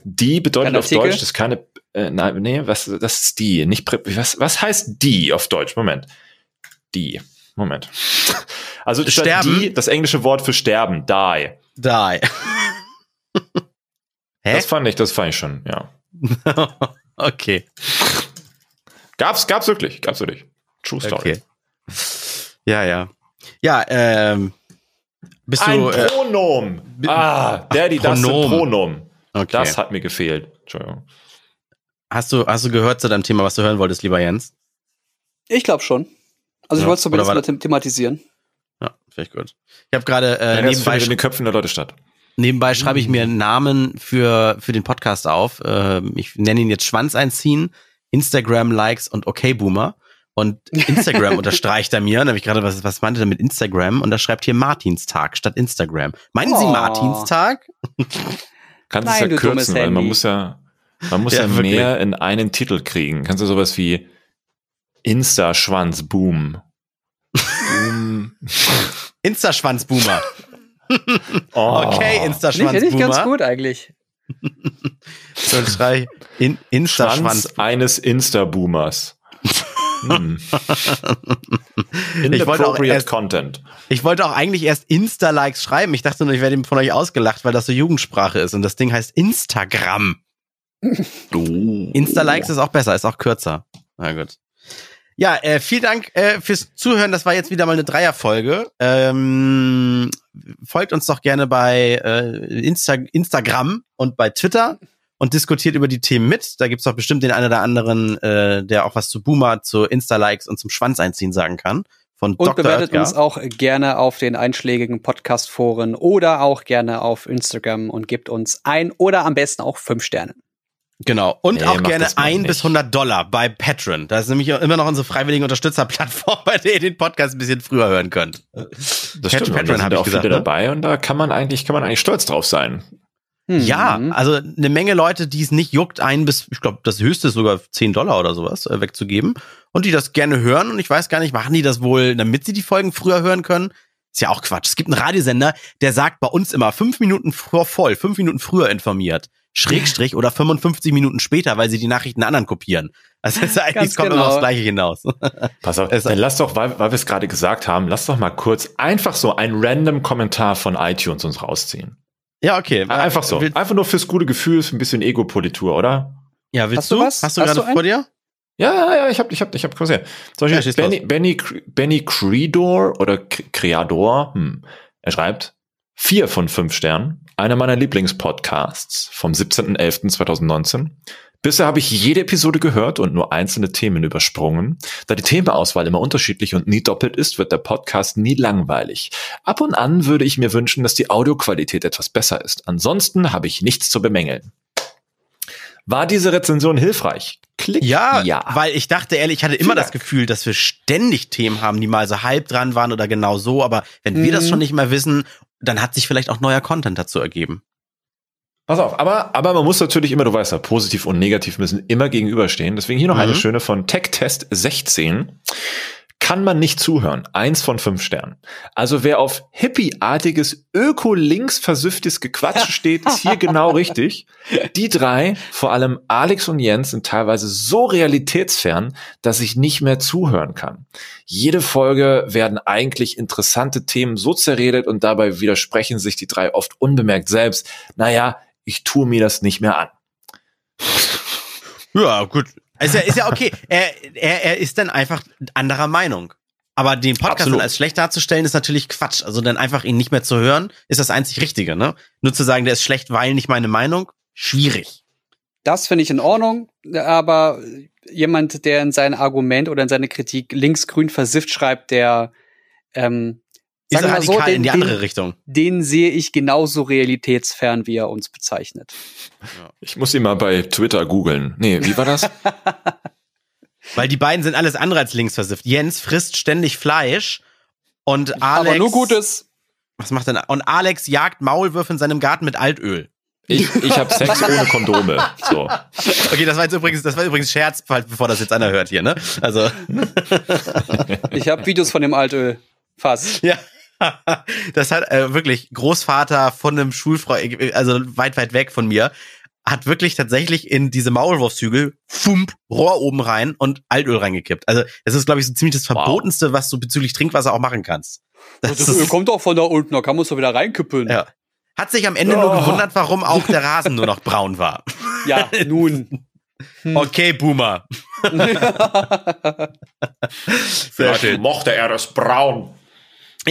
die bedeutet auf? Deutsch, das ist keine, äh, nein, nee, was, das ist die, nicht, was, was heißt die auf Deutsch? Moment. Die. Moment. Also statt Sterben? die, das englische Wort für sterben, die. Die. Hä? Das fand ich, das fand ich schon, ja. okay. Gab's, gab's wirklich, gab's wirklich. True Story. Okay. Ja, ja. Ja, ähm. Bist Ein du. Äh, Pronom. ah, Daddy, das ist ein Pronomen. Okay. Das hat mir gefehlt. Entschuldigung. hast, du, hast du gehört zu deinem Thema, was du hören wolltest, lieber Jens? Ich glaube schon. Also ich Ja, wollte es zumindest mal them- thematisieren. Ja, vielleicht gut. Ich habe gerade äh, Ja, nebenbei, in den Köpfen der Leute statt. nebenbei schreibe ich mir einen Namen für, für den Podcast auf. Ähm, ich nenne ihn jetzt Schwanz einziehen, Instagram-Likes und Okay Boomer. Und Instagram unterstreicht er mir. Und da habe ich gerade, was, was meinte er mit Instagram? Und da schreibt hier Martinstag statt Instagram. Meinen Sie Oh. Martinstag? Kannst Nein, es ja kürzen, weil man muss ja, man muss Ja, ja, wirklich. mehr in einen Titel kriegen. Kannst du sowas wie Insta-Schwanz, Boom. Boom. Instaschwanzboomer. Oh. Okay, Finde ich, finde ich ganz gut eigentlich. So, schrei in, Schwanz Instaschwanz. eines Insta-Boomers. Hm. Ich wollte auch erst- Content. Ich wollte auch eigentlich erst Insta-Likes schreiben. Ich dachte nur, ich werde von euch ausgelacht, weil das so Jugendsprache ist. Und das Ding heißt Instagram. Oh. Insta-Likes ist auch besser, ist auch kürzer. Na gut. Ja, äh, vielen Dank äh, fürs Zuhören. Das war jetzt wieder mal eine Dreierfolge. Ähm, folgt uns doch gerne bei äh, Insta Instagram und bei Twitter und diskutiert über die Themen mit. Da gibt's doch bestimmt den einen oder anderen, äh, der auch was zu Boomer, zu Insta-Likes und zum Schwanz einziehen sagen kann. Von Und Dr. bewertet Oetker. uns auch gerne auf den einschlägigen Podcast-Foren oder auch gerne auf Instagram und gebt uns ein oder am besten auch fünf Sterne. Genau. Und Nee, auch gerne ein nicht. bis 100 Dollar bei Patreon. Das ist nämlich immer noch unsere freiwillige Unterstützerplattform, bei der ihr den Podcast ein bisschen früher hören könnt. Das Patreon stimmt, und da sind ich auch gesagt, viele ne? dabei und da kann man eigentlich, kann man eigentlich stolz drauf sein. Mhm. Ja, also eine Menge Leute, die es nicht juckt, ein bis, ich glaube, das höchste ist sogar 10 Dollar oder sowas äh, wegzugeben und die das gerne hören. Und ich weiß gar nicht, machen die das wohl, damit sie die Folgen früher hören können? Ist ja auch Quatsch. Es gibt einen Radiosender, der sagt bei uns immer fünf Minuten vor voll, fünf Minuten früher informiert. Schrägstrich oder 55 Minuten später, weil sie die Nachrichten anderen kopieren. Also es ist eigentlich, Ganz kommt genau. immer aufs Gleiche hinaus. Pass auf, dann lass doch, weil, weil wir es gerade gesagt haben, lass doch mal kurz einfach so einen random Kommentar von iTunes uns rausziehen. Ja, okay. Einfach so. Einfach nur fürs gute Gefühl, für ein bisschen Ego-Politur, oder? ja, willst Hast du du? was? Hast du Hast gerade du vor dir? Ja, ja, ja, ich hab, ich hab, ich hab gesehen. Zum Ja, Beispiel schieß Benny, Benny, Benny Creedor oder Cre- Creador, hm. er schreibt, vier von fünf Sternen, einer meiner Lieblingspodcasts vom 17.11.2019. Bisher habe ich jede Episode gehört und nur einzelne Themen übersprungen. Da die Themenauswahl immer unterschiedlich und nie doppelt ist, wird der Podcast nie langweilig. Ab und an würde ich mir wünschen, dass die Audioqualität etwas besser ist. Ansonsten habe ich nichts zu bemängeln. War diese Rezension hilfreich? Klick Ja, ja. weil ich dachte ehrlich, ich hatte immer Vielen das. Gefühl, dass wir ständig Themen haben, die mal so halb dran waren oder genau so, aber wenn wir das Mhm. schon nicht mehr wissen, dann hat sich vielleicht auch neuer Content dazu ergeben. Pass auf, aber, aber man muss natürlich immer, du weißt ja, positiv und negativ müssen immer gegenüberstehen. Deswegen hier noch eine Mhm. schöne von TechTest 16. Kann man nicht zuhören. Eins von fünf Sternen. Also wer auf hippieartiges, öko-links versüfftes Gequatsche steht, ist hier genau richtig. Die drei, vor allem Alex und Jens, sind teilweise so realitätsfern, dass ich nicht mehr zuhören kann. Jede Folge werden eigentlich interessante Themen so zerredet und dabei widersprechen sich die drei oft unbemerkt selbst. Naja, ich tue mir das nicht mehr an. Ja, gut. Ist ja, ist ja okay. er, er, er ist dann einfach anderer Meinung. Aber den Podcast Absolut. dann als schlecht darzustellen, ist natürlich Quatsch. Also dann einfach ihn nicht mehr zu hören, ist das einzig Richtige, ne? Nur zu sagen, der ist schlecht, weil nicht meine Meinung, schwierig. Das finde ich in Ordnung, aber jemand, der in sein Argument oder in seine Kritik linksgrün versifft schreibt, der ähm, sagen wir mal radikal so, in die den, andere den, Richtung. den sehe ich genauso realitätsfern, wie er uns bezeichnet. Ich muss ihn mal bei Twitter googeln. Nee, wie war das? Weil die beiden sind alles andere als linksversifft. Jens frisst ständig Fleisch und Alex. aber nur Gutes. Was macht denn? Und Alex jagt Maulwürfe in seinem Garten mit Altöl. Ich, ich habe Sex ohne Kondome. So. Okay, das war jetzt übrigens, das war übrigens Scherz, bevor das jetzt einer hört hier, ne? Also, Ich habe Videos von dem Altöl. Fast. ja. Das hat äh, wirklich Großvater von einem Schulfreund, also weit, weit weg von mir, hat wirklich tatsächlich in diese Maulwurfshügel, fump, Rohr oben rein und Altöl reingekippt. Also, das ist, glaube ich, so ziemlich das Wow. Verbotenste, was du bezüglich Trinkwasser auch machen kannst. Das Das Öl kommt doch von da unten, da kann man es doch wieder reinkippeln. ja. Hat sich am Ende nur Oh. gewundert, warum auch der Rasen nur noch braun war. Ja, nun. Okay, Boomer. Sehr schön. Mochte er das braun.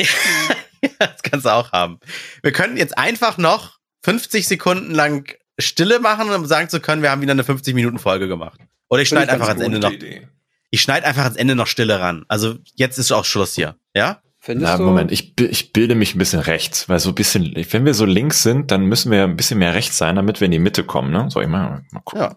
das kannst du auch haben. Wir können jetzt einfach noch 50 Sekunden lang Stille machen, um sagen zu können, wir haben wieder eine 50-Minuten-Folge gemacht. Oder ich schneide einfach ans Ende noch. Idee. Ich schneide einfach ans Ende noch Stille ran. Also jetzt ist auch Schluss hier. Ja? Findest Na, du? Moment, ich, ich bilde mich ein bisschen rechts, weil so ein bisschen, wenn wir so links sind, dann müssen wir ein bisschen mehr rechts sein, damit wir in die Mitte kommen, ne? So, ich mal, mal gucken. Ja.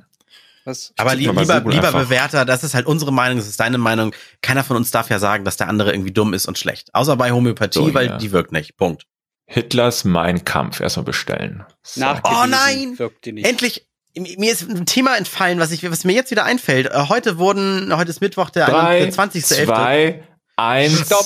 Was? Aber li lieber, lieber einfach. Bewerter, das ist halt unsere Meinung, das ist deine Meinung. Keiner von uns darf ja sagen, dass der andere irgendwie dumm ist und schlecht. Außer bei Homöopathie, So, weil ja. die wirkt nicht. Punkt. Hitlers Mein Kampf erstmal bestellen. So. Oh nein! Wirkt die nicht. Endlich, mir ist ein Thema entfallen, was, ich, was mir jetzt wieder einfällt. Äh, Heute wurden, heute ist Mittwoch, der, Drei, 20.11. zwei, eins. Stopp.